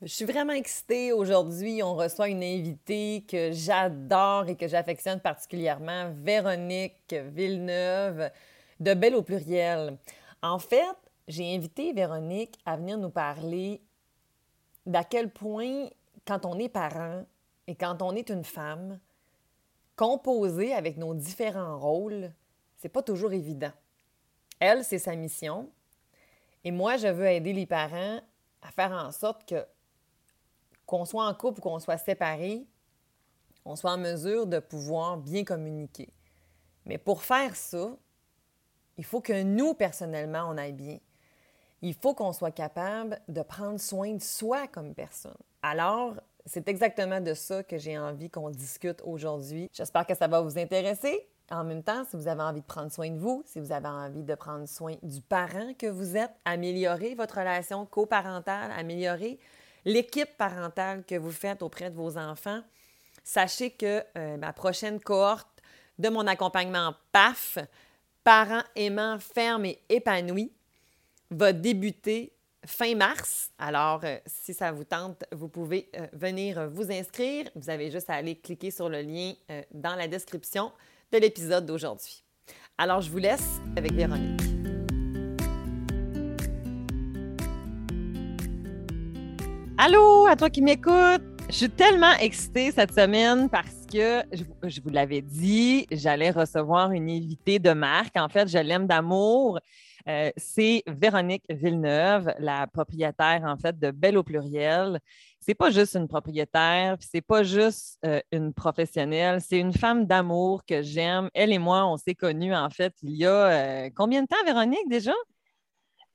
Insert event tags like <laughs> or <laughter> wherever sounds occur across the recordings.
Je suis vraiment excitée aujourd'hui. On reçoit une invitée que j'adore et que j'affectionne particulièrement, Véronique Villeneuve de Belle au pluriel. En fait, j'ai invité Véronique à venir nous parler d'à quel point, quand on est parent et quand on est une femme, composer avec nos différents rôles, c'est pas toujours évident. Elle, c'est sa mission. Et moi, je veux aider les parents à faire en sorte que qu'on soit en couple ou qu'on soit séparés, on soit en mesure de pouvoir bien communiquer. Mais pour faire ça, il faut que nous, personnellement, on aille bien. Il faut qu'on soit capable de prendre soin de soi comme personne. Alors, c'est exactement de ça que j'ai envie qu'on discute aujourd'hui. J'espère que ça va vous intéresser. En même temps, si vous avez envie de prendre soin de vous, si vous avez envie de prendre soin du parent que vous êtes, améliorer votre relation coparentale, améliorer l'équipe parentale que vous faites auprès de vos enfants, sachez que euh, ma prochaine cohorte de mon accompagnement PAF, parents aimants, fermes et épanouis, va débuter fin mars. Alors, euh, si ça vous tente, vous pouvez euh, venir vous inscrire. Vous avez juste à aller cliquer sur le lien dans la description de l'épisode d'aujourd'hui. Alors, je vous laisse avec Véronique. Allô, à toi qui m'écoutes. Je suis tellement excitée cette semaine parce que, je, vous l'avais dit, j'allais recevoir une invitée de marque. En fait, je l'aime d'amour. Euh, c'est Véronique Villeneuve, la propriétaire, en fait, de Belle au pluriel. C'est pas juste une propriétaire, c'est pas juste euh, une professionnelle, c'est une femme d'amour que j'aime. Elle et moi, on s'est connus, en fait, il y a euh, combien de temps, Véronique, déjà?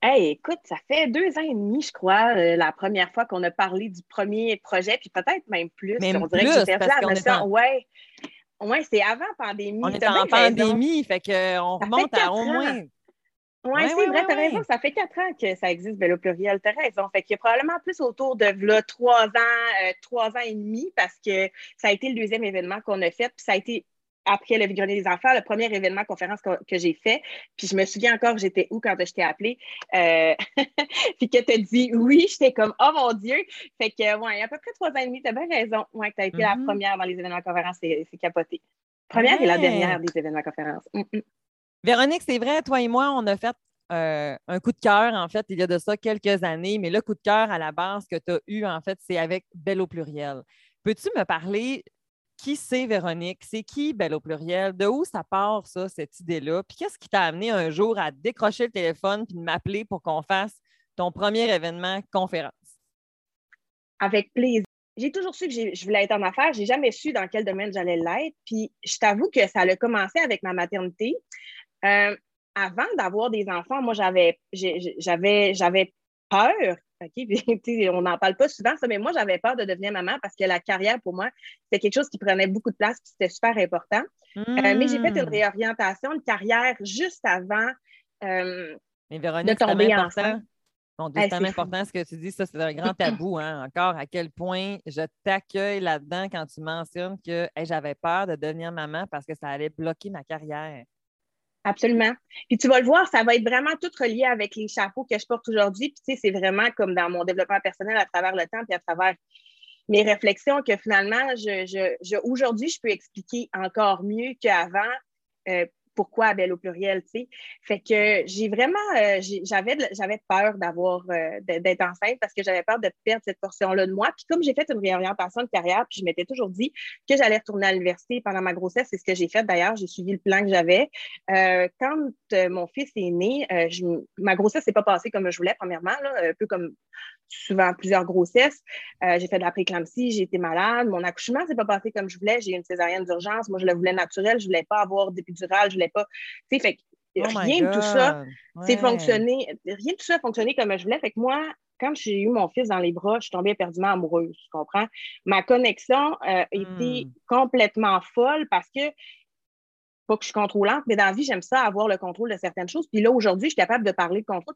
Hey, écoute, ça fait deux ans et demi, je crois, euh, la première fois qu'on a parlé du premier projet, puis peut-être même plus. Même on dirait plus, que j'étais en... Ouais, ouais c'est avant pandémie. On était en pandémie, fait qu'on remonte à au moins. Oui, c'est vrai, t'as raison. Ça fait quatre ans que ça existe, Vélo Pluriel. T'as raison. Fait qu'il y a probablement plus autour de là, trois ans, euh, trois ans et demi, parce que ça a été le deuxième événement qu'on a fait. Puis ça a été après le Grenier des enfants, le premier événement conférence que, j'ai fait. Puis je me souviens encore, j'étais où quand je t'ai appelé? Euh, <laughs> puis que tu as dit oui, j'étais comme oh mon Dieu. Fait que, ouais, il y a à peu près trois ans et demi, tu as bien raison. Ouais, tu as été la mm-hmm. première dans les événements conférences, c'est capoté. Première et la dernière des événements conférences. Mm, mm. Véronique, c'est vrai, toi et moi, on a fait euh, un coup de cœur, en fait, il y a de ça quelques années, mais le coup de cœur à la base que tu as eu, en fait, c'est avec Belle au pluriel. Peux-tu me parler qui c'est Véronique? C'est qui Belle au pluriel? De où ça part, ça, cette idée-là? Puis qu'est-ce qui t'a amené un jour à décrocher le téléphone puis de m'appeler pour qu'on fasse ton premier événement conférence? Avec plaisir. J'ai toujours su que je voulais être en affaires. J'ai jamais su dans quel domaine j'allais l'être. Puis je t'avoue que ça a commencé avec ma maternité. Euh, avant d'avoir des enfants, moi, j'avais, j'avais, j'avais peur <laughs> on n'en parle pas souvent, ça, mais moi, j'avais peur de devenir maman parce que la carrière, pour moi, c'était quelque chose qui prenait beaucoup de place et c'était super important. Euh, mais j'ai fait une hmm. réorientation de carrière juste avant euh, mais Véronique, de tomber enceinte. c'est important ce que tu dis, ça, c'est un grand tabou, <clears throat> hein, encore, à quel point je t'accueille là-dedans quand tu mentionnes que j'avais peur de devenir maman parce que ça allait bloquer ma carrière. Absolument. Puis tu vas le voir, ça va être vraiment tout relié avec les chapeaux que je porte aujourd'hui. Puis tu sais, c'est vraiment comme dans mon développement personnel à travers le temps, puis à travers mes réflexions que finalement, je, je, aujourd'hui, je peux expliquer encore mieux qu'avant euh, pourquoi Belle au pluriel, tu sais. Fait que j'ai vraiment, euh, j'avais, j'avais peur d'avoir, euh, d'être enceinte parce que j'avais peur de perdre cette portion-là de moi. Puis comme j'ai fait une réorientation de carrière, puis je m'étais toujours dit que j'allais retourner à l'université pendant ma grossesse, c'est ce que j'ai fait d'ailleurs, j'ai suivi le plan que j'avais. Euh, quand mon fils est né, ma grossesse s'est pas passée comme je voulais, premièrement, un peu comme souvent plusieurs grossesses. j'ai fait de la préclampsie, j'ai été malade, mon accouchement s'est pas passé comme je voulais, j'ai eu une césarienne d'urgence, moi je le voulais naturel, je voulais pas avoir d'épidural, je pas. Tu sais, fait oh rien de tout ça, c'est fonctionné, rien de tout ça a fonctionné comme je voulais. Fait que moi, quand j'ai eu mon fils dans les bras, je suis tombée éperdument amoureuse, tu comprends? Ma connexion euh, était hmm. complètement folle parce que pas que je suis contrôlante, mais dans la vie, j'aime ça, avoir le contrôle de certaines choses. Puis là, aujourd'hui, je suis capable de parler de contrôle.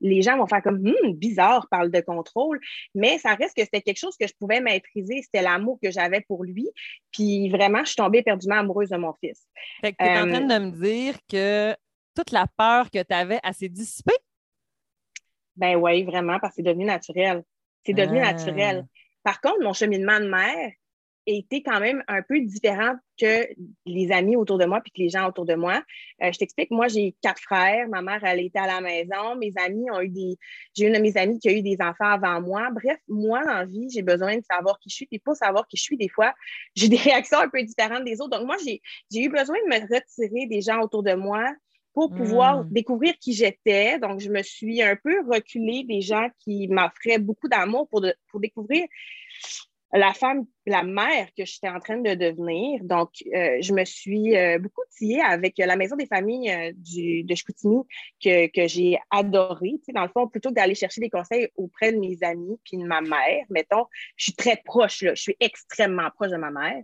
les gens vont faire comme hum, bizarre, parle de contrôle, mais ça reste que c'était quelque chose que je pouvais maîtriser. C'était l'amour que j'avais pour lui. Puis vraiment, je suis tombée éperdument amoureuse de mon fils. Fait que tu es en train de me dire que toute la peur que tu avais, elle s'est dissipée? Ben oui, vraiment, parce que c'est devenu naturel. C'est devenu ah. naturel. Par contre, mon cheminement de mère été quand même un peu différent que les amis autour de moi puis que les gens autour de moi. Euh, je t'explique, moi, j'ai quatre frères. Ma mère, elle était à la maison. Mes amis ont eu des. J'ai une de mes amies qui a eu des enfants avant moi. Bref, moi, dans la vie, j'ai besoin de savoir qui je suis. Puis pour savoir qui je suis, des fois, <laughs> j'ai des réactions un peu différentes des autres. Donc, moi, j'ai eu besoin de me retirer des gens autour de moi pour pouvoir hmm. découvrir qui j'étais. Donc, je me suis un peu reculée des gens qui m'offraient beaucoup d'amour pour, pour découvrir la femme, la mère que j'étais en train de devenir. Donc, euh, je me suis euh, beaucoup tillée avec la Maison des familles euh, du, de Chicoutimi que, que j'ai adoré. Tu sais, dans le fond, plutôt que d'aller chercher des conseils auprès de mes amis puis de ma mère, mettons, je suis très proche, là. Je suis extrêmement proche de ma mère.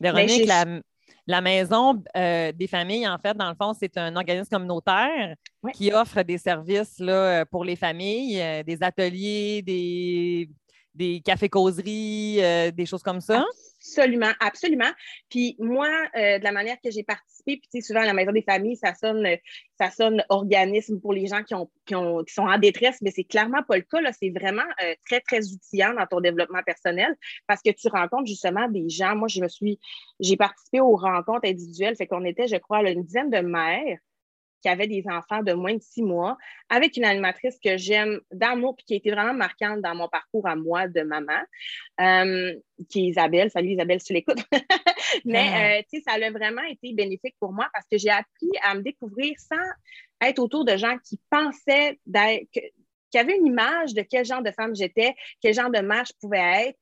Véronique, la, la, Maison des familles, en fait, dans le fond, c'est un organisme communautaire qui offre des services là, pour les familles, des ateliers, des des cafés-causeries, euh, des choses comme ça? Absolument, absolument. Puis moi, euh, de la manière que j'ai participé, puis tu sais, souvent à la Maison des familles, ça sonne, ça sonne organisme pour les gens qui, ont, qui, sont en détresse, mais c'est clairement pas le cas. C'est vraiment euh, très, très outillant dans ton développement personnel parce que tu rencontres justement des gens. Moi, je me suis, j'ai participé aux rencontres individuelles, fait qu'on était, je crois, une dizaine de mères qui avait des enfants de moins de six mois, avec une animatrice que j'aime d'amour, puis qui a été vraiment marquante dans mon parcours à moi de maman, euh, qui est Isabelle. Salut Isabelle, si tu l'écoutes. <laughs> Mais, ah. euh, tu sais, ça a vraiment été bénéfique pour moi parce que j'ai appris à me découvrir sans être autour de gens qui pensaient qui avaient une image de quel genre de femme j'étais, quel genre de mère je pouvais être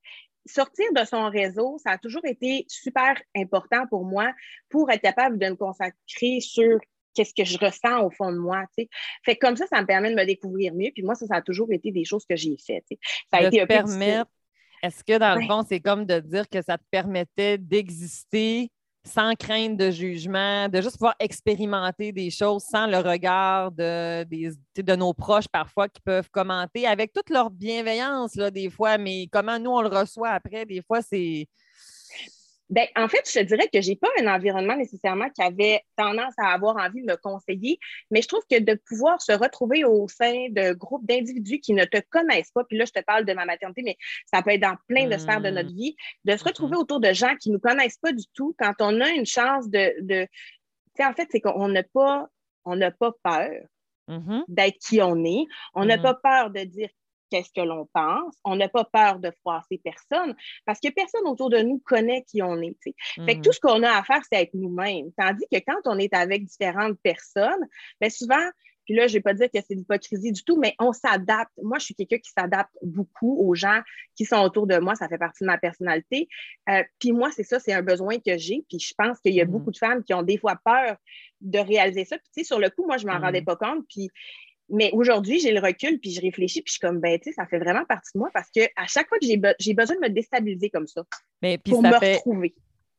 sortir de son réseau, ça a toujours été super important pour moi pour être capable de me consacrer sur qu'est-ce que je ressens au fond de moi. sais. Fait comme ça, ça me permet de me découvrir mieux. Puis moi, ça, ça a toujours été des choses que j'ai faites. Ça a été un permettre, Est-ce que dans le fond, c'est comme de dire que ça te permettait d'exister sans crainte de jugement, de juste pouvoir expérimenter des choses sans le regard de, des, de nos proches parfois qui peuvent commenter avec toute leur bienveillance, là, des fois, mais comment nous, on le reçoit après, des fois, c'est ben, en fait, je te dirais que je n'ai pas un environnement nécessairement qui avait tendance à avoir envie de me conseiller, mais je trouve que de pouvoir se retrouver au sein de groupes d'individus qui ne te connaissent pas, puis là, je te parle de ma maternité, mais ça peut être dans plein de sphères de notre mmh. vie, de se retrouver mmh. autour de gens qui ne nous connaissent pas du tout, quand on a une chance de. de... Tu sais, en fait, c'est qu'on n'a pas, on n'a pas peur. Mmh d'être qui on est. On n'a pas peur de dire qu'est-ce que l'on pense. On n'a pas peur de froisser personne parce que personne autour de nous connaît qui on est. Fait que tout ce qu'on a à faire, c'est être nous-mêmes. Tandis que quand on est avec différentes personnes, bien souvent, puis là, je ne vais pas dire que c'est l'hypocrisie du tout, mais on s'adapte. Moi, je suis quelqu'un qui s'adapte beaucoup aux gens qui sont autour de moi. Ça fait partie de ma personnalité. Euh, puis moi, c'est ça, c'est un besoin que j'ai. Puis je pense qu'il y a mhm. beaucoup de femmes qui ont des fois peur de réaliser ça. Puis tu sais, sur le coup, moi, je ne m'en rendais mhm. pas compte. Puis mais aujourd'hui, j'ai le recul, puis je réfléchis, puis je suis comme, ben, tu sais, ça fait vraiment partie de moi parce que à chaque fois que j'ai, besoin de me déstabiliser comme ça Mais, pour me retrouver.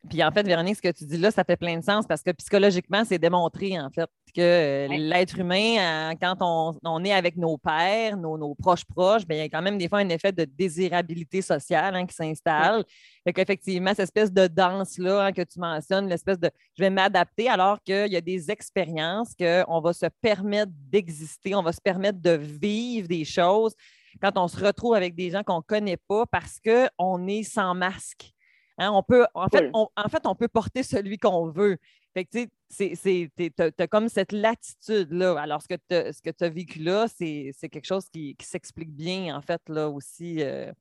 Puis en fait, Véronique, ce que tu dis là, ça fait plein de sens parce que psychologiquement, c'est démontré en fait que euh, l'être humain, euh, quand on, est avec nos pères, nos, proches proches, bien, il y a quand même des fois un effet de désirabilité sociale hein, qui s'installe. Fait qu'effectivement, cette espèce de danse-là hein, que tu mentionnes, l'espèce de je vais m'adapter alors qu'il y a des expériences qu'on va se permettre d'exister, on va se permettre de vivre des choses quand on se retrouve avec des gens qu'on ne connaît pas parce qu'on est sans masque. Hein, on peut, en, fait, on, en fait, on peut porter celui qu'on veut. Fait que, tu as, comme cette latitude-là. Alors, ce que tu as vécu là, c'est quelque chose qui, s'explique bien, en fait, là aussi, euh,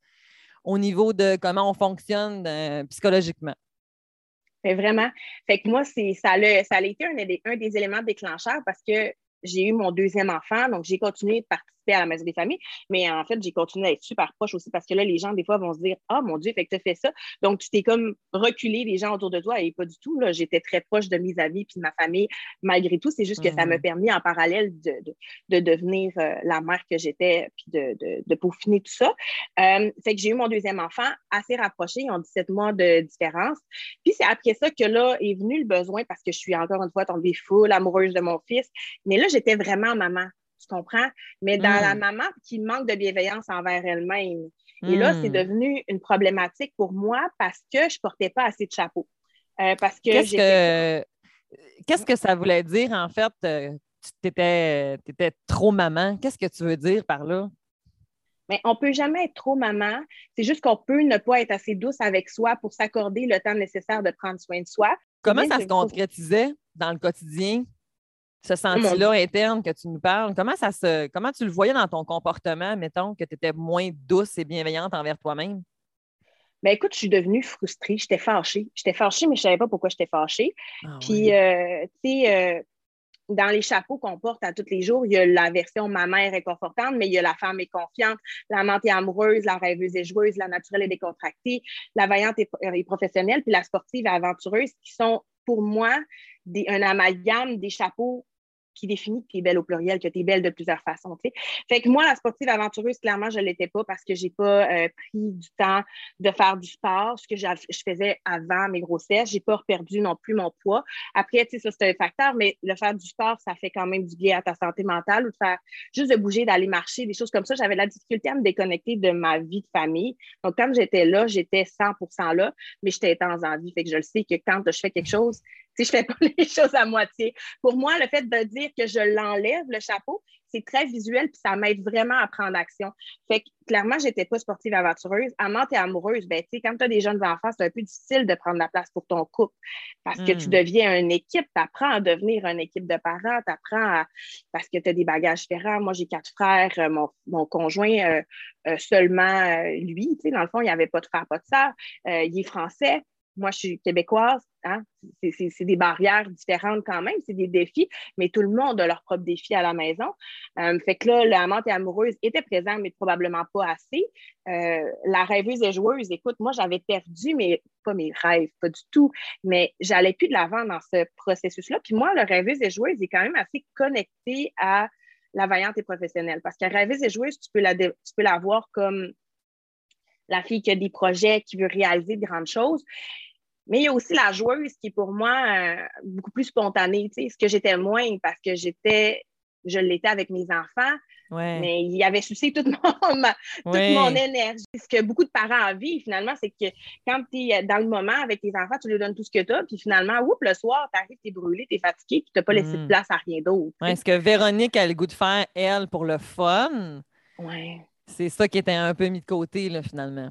au niveau de comment on fonctionne euh, psychologiquement. vraiment. Fait que moi, ça a, ça a été un, un des éléments déclencheurs parce que j'ai eu mon deuxième enfant, donc j'ai continué de à la maison des familles. Mais en fait, j'ai continué à être super proche aussi parce que là, les gens, des fois, vont se dire Ah, mon Dieu, fait que tu as fait ça. Donc, tu t'es comme reculé les gens autour de toi et pas du tout. J'étais très proche de mes amis puis de ma famille malgré tout. C'est juste que ça m'a mmh. permis en parallèle de, de, devenir euh, la mère que j'étais puis de, de, peaufiner tout ça. Euh, fait que j'ai eu mon deuxième enfant assez rapproché. Ils ont 17 mois de différence. Puis c'est après ça que là est venu le besoin parce que je suis encore une fois tombée full amoureuse de mon fils. Mais là, j'étais vraiment maman tu comprends? Mais dans la hmm. maman qui manque de bienveillance envers elle-même. Et là, c'est hmm. devenu une problématique pour moi parce que je ne portais pas assez de chapeau. Euh, parce que Qu'est-ce que... Qu'est-ce que ça voulait dire, en fait? Euh, tu étais, trop maman? Qu'est-ce que tu veux dire par là? Mais on ne peut jamais être trop maman. C'est juste qu'on peut ne pas être assez douce avec soi pour s'accorder le temps nécessaire de prendre soin de soi. Comment ça se concrétisait dans le quotidien, ce senti-là interne que tu nous parles? Comment, ça se, comment tu le voyais dans ton comportement, mettons, que tu étais moins douce et bienveillante envers toi-même? Ben écoute, je suis devenue frustrée, j'étais fâchée. J'étais fâchée, mais je ne savais pas pourquoi j'étais fâchée. Ah Puis, euh, tu sais, euh, dans les chapeaux qu'on porte à tous les jours, il y a la version ma mère est confortante, mais il y a la femme est confiante, la menthe est amoureuse, la rêveuse et joueuse, la naturelle est décontractée, la vaillante est, professionnelle, puis la sportive et aventureuse, qui sont pour moi des, un amalgame des chapeaux qui définit que tu es belle au pluriel, que tu es belle de plusieurs façons. Fait que moi, la sportive aventureuse, clairement, je ne l'étais pas parce que je n'ai pas euh, pris du temps de faire du sport, ce que je faisais avant mes grossesses. Je n'ai pas perdu non plus mon poids. Après, ça, c'est un facteur, mais le faire du sport, ça fait quand même du bien à ta santé mentale ou de faire juste de bouger, d'aller marcher, des choses comme ça. J'avais la difficulté à me déconnecter de ma vie de famille. Donc, quand j'étais là, j'étais 100% là, mais j'étais en vie. Fait que je le sais que quand je fais quelque chose, <laughs> si je fais pas les choses à moitié. Pour moi, le fait de dire que je l'enlève, le chapeau, c'est très visuel, puis ça m'aide vraiment à prendre action. Fait que clairement, j'étais pas sportive aventureuse. Amante et amoureuse, ben, tu quand tu as des jeunes enfants, c'est un peu difficile de prendre la place pour ton couple parce que tu hmm. deviens une équipe, tu apprends à devenir une équipe de parents, tu apprends à. parce que tu as des bagages différents. Moi, j'ai quatre frères, euh, mon, conjoint, euh, euh, seulement lui, tu sais, dans le fond, il n'y avait pas de frère, pas de sœur. il est français moi, je suis québécoise, hein? c'est des barrières différentes quand même, c'est des défis, mais tout le monde a leurs propres défis à la maison. Euh, fait que là, l'amante et amoureuse était présente, mais probablement pas assez. Euh, la rêveuse et joueuse, écoute, moi, j'avais perdu mes, pas mes rêves, pas du tout, mais j'allais plus de l'avant dans ce processus-là. Puis moi, le rêveuse et joueuse est quand même assez connecté à la vaillante et professionnelle. Parce que rêveuse et joueuse, tu peux la, tu peux la voir comme la fille qui a des projets, qui veut réaliser de grandes choses. Mais il y a aussi la joueuse qui est pour moi euh, beaucoup plus spontanée, tu sais, ce que j'étais moins parce que j'étais, je l'étais avec mes enfants, mais il y avait souci toute, mon, toute mon énergie. Ce que beaucoup de parents vivent finalement, c'est que quand tu es dans le moment avec tes enfants, tu leur donnes tout ce que tu as, puis finalement, oups, le soir, tu arrives, tu es brûlé, tu es fatigué, puis tu n'as pas laissé de mm. place à rien d'autre. Est-ce que Véronique a le goût de faire, elle, pour le fun? Oui. C'est ça qui était un peu mis de côté, là, finalement.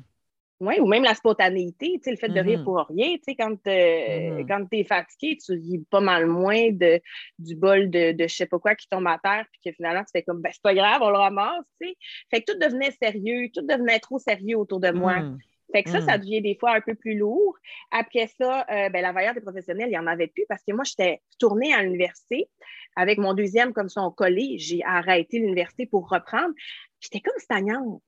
Oui, ou même la spontanéité, le fait de rire mm-hmm. pour rien. Quand, euh, mm-hmm. tu es fatigué, tu ris pas mal moins de, du bol de, de je sais pas quoi qui tombe à terre, puis que finalement, tu fais comme, ben, c'est pas grave, on le ramasse. sais. Fait que tout devenait sérieux, tout devenait trop sérieux autour de moi. Mm. Fait que ça, ça devient des fois un peu plus lourd. Après ça, euh, ben, la valeur des professionnels, il n'y en avait plus parce que moi, j'étais tournée à l'université avec mon deuxième comme son collé. J'ai arrêté l'université pour reprendre. J'étais comme stagnante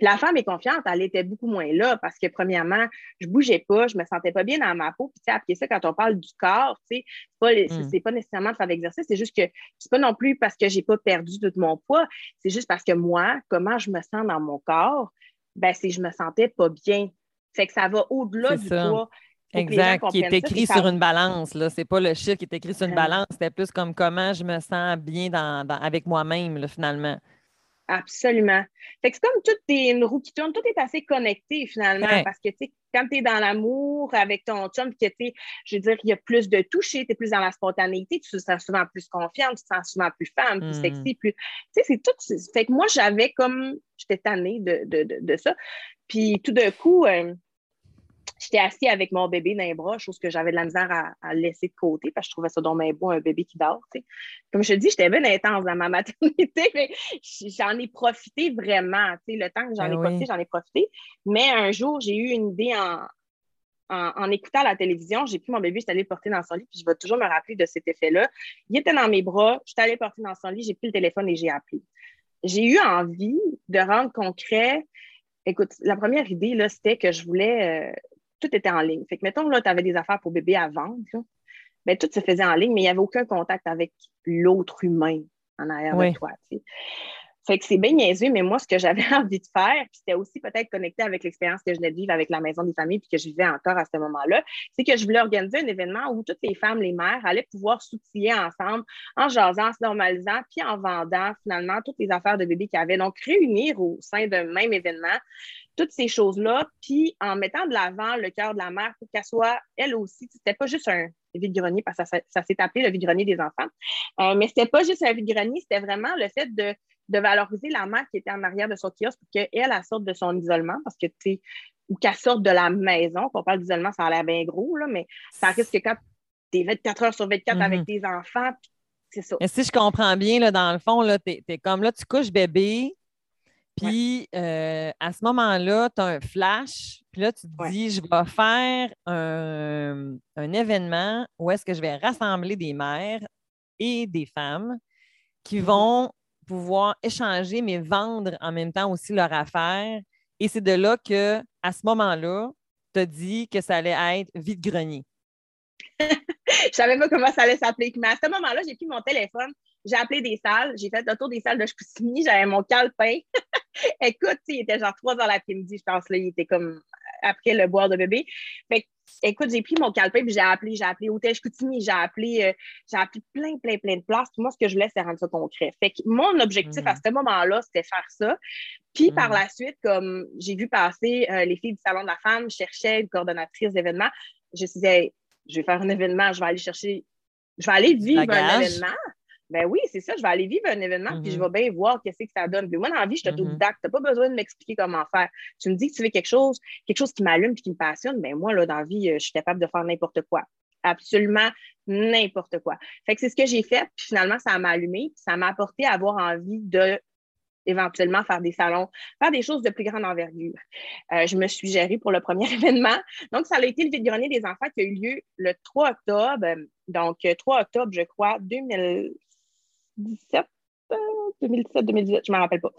la femme est confiante, elle était beaucoup moins là parce que, premièrement, je bougeais pas, je me sentais pas bien dans ma peau. Puis, après ça, quand on parle du corps, tu sais, c'est pas, mm. pas nécessairement de faire l'exercice, c'est juste que c'est pas non plus parce que j'ai pas perdu tout mon poids, c'est juste parce que moi, comment je me sens dans mon corps, ben, c'est je me sentais pas bien. Fait que ça va au-delà du poids. Exact, qui est écrit sur une balance. Ce n'est pas le chiffre qui est écrit sur une balance, c'était plus comme comment je me sens bien dans, avec moi-même, finalement. Absolument. Fait que c'est comme toute une roue qui tourne, tout est assez connecté finalement parce que tu sais, quand tu es dans l'amour avec ton chum, que tu je veux dire, il y a plus de toucher, tu es plus dans la spontanéité, tu te sens souvent plus confiante, tu te sens souvent plus femme, plus hmm. sexy, plus. Tu sais, c'est tout. Fait que moi, j'avais comme. J'étais tannée de, de, de, ça. Puis tout d'un coup, euh, J'étais assis avec mon bébé dans les bras, chose que j'avais de la misère à, laisser de côté parce que je trouvais ça dans mes beau, un bébé qui dort. Comme je te dis, j'étais bien intense dans ma <laughs> maternité, mais j'en ai profité vraiment. Le temps que j'en ai ben profité, j'en ai profité. Mais un jour, j'ai eu une idée en, en, écoutant la télévision, j'ai pris mon bébé, je suis allée le porter dans son lit, puis je vais toujours me rappeler de cet effet-là. Il était dans mes bras, je suis allée le porter dans son lit, j'ai pris le téléphone et j'ai appelé. J'ai eu envie de rendre concret. Écoute, la première idée, là, c'était que je voulais euh, tout était en ligne. Fait que, mettons, là, tu avais des affaires pour bébé à vendre, ben, tout se faisait en ligne, mais il n'y avait aucun contact avec l'autre humain en arrière de toi. Fait que c'est bien niaiseux, mais moi, ce que j'avais <laughs> envie de faire, puis c'était aussi peut-être connecté avec l'expérience que je venais de vivre avec la Maison des familles, puis que je vivais encore à ce moment-là, c'est que je voulais organiser un événement où toutes les femmes, les mères, allaient pouvoir s'outiller ensemble en jasant, en se normalisant, puis en vendant finalement toutes les affaires de bébé qu'il y avait. Donc, réunir au sein d'un même événement toutes ces choses-là, puis en mettant de l'avant le cœur de la mère pour qu'elle soit, elle aussi, c'était pas juste un vide-grenier, parce que ça, s'est appelé le vide-grenier des enfants, euh, mais c'était pas juste un vide-grenier, c'était vraiment le fait de, valoriser la mère qui était en arrière de son kiosque pour qu'elle, elle sorte de son isolement, parce que, tu sais, ou qu'elle sorte de la maison. Quand on parle d'isolement, ça a l'air bien gros, là, mais ça risque que quand tu es 24 heures sur 24 avec mhm. tes enfants, c'est ça. Et si je comprends bien, là, dans le fond, tu es, comme là, tu couches bébé, puis euh, à ce moment-là, tu as un flash, puis là, tu te dis, je vais faire un, événement où est-ce que je vais rassembler des mères et des femmes qui mhm. vont pouvoir échanger, mais vendre en même temps aussi leur affaire. Et c'est de là que, à ce moment-là, tu as dit que ça allait être vide-grenier. <laughs> je savais pas comment ça allait s'appeler. Mais à ce moment-là, j'ai pris mon téléphone, j'ai appelé des salles, j'ai fait le tour des salles de Chicoutimi, j'avais mon calepin. <laughs> <laughs> Écoute, il était genre 3 heures l'après-midi, je pense, là, il était comme après le boire de bébé. Fait écoute, j'ai pris mon calepin puis j'ai appelé, j'ai appelé Hôtel Chicoutimi, j'ai appelé, euh, j'ai appelé plein, plein, plein de places. Puis moi, ce que je voulais, c'est rendre ça concret. Fait que mon objectif à mm. ce moment-là, c'était faire ça. Puis par mm. la suite, comme j'ai vu passer euh, les filles du Salon de la femme, je cherchais une coordonnatrice d'événements. Je me suis dit, je vais faire un événement, je vais aller chercher, je vais aller vivre un événement. Ben oui, c'est ça, je vais aller vivre un événement, puis je mm-hmm. vais bien voir qu'est-ce que ça donne. Puis moi, dans la vie, je suis autodidacte. Tu n'as pas besoin de m'expliquer comment faire. Tu me dis que tu veux quelque chose, quelque chose qui m'allume et qui me passionne, ben moi, là, dans la vie, euh, je suis capable de faire n'importe quoi. Absolument n'importe quoi. Fait que c'est ce que j'ai fait, puis finalement, ça m'a allumé, puis ça m'a apporté à avoir envie de éventuellement faire des salons, faire des choses de plus grande envergure. Euh, je me suis gérée pour le premier <laughs> événement. Donc, ça a été le vide-grenier des enfants qui a eu lieu le 3 octobre. Donc, 3 euh, octobre, je crois, 2017. 2017, 2018, je ne me rappelle pas.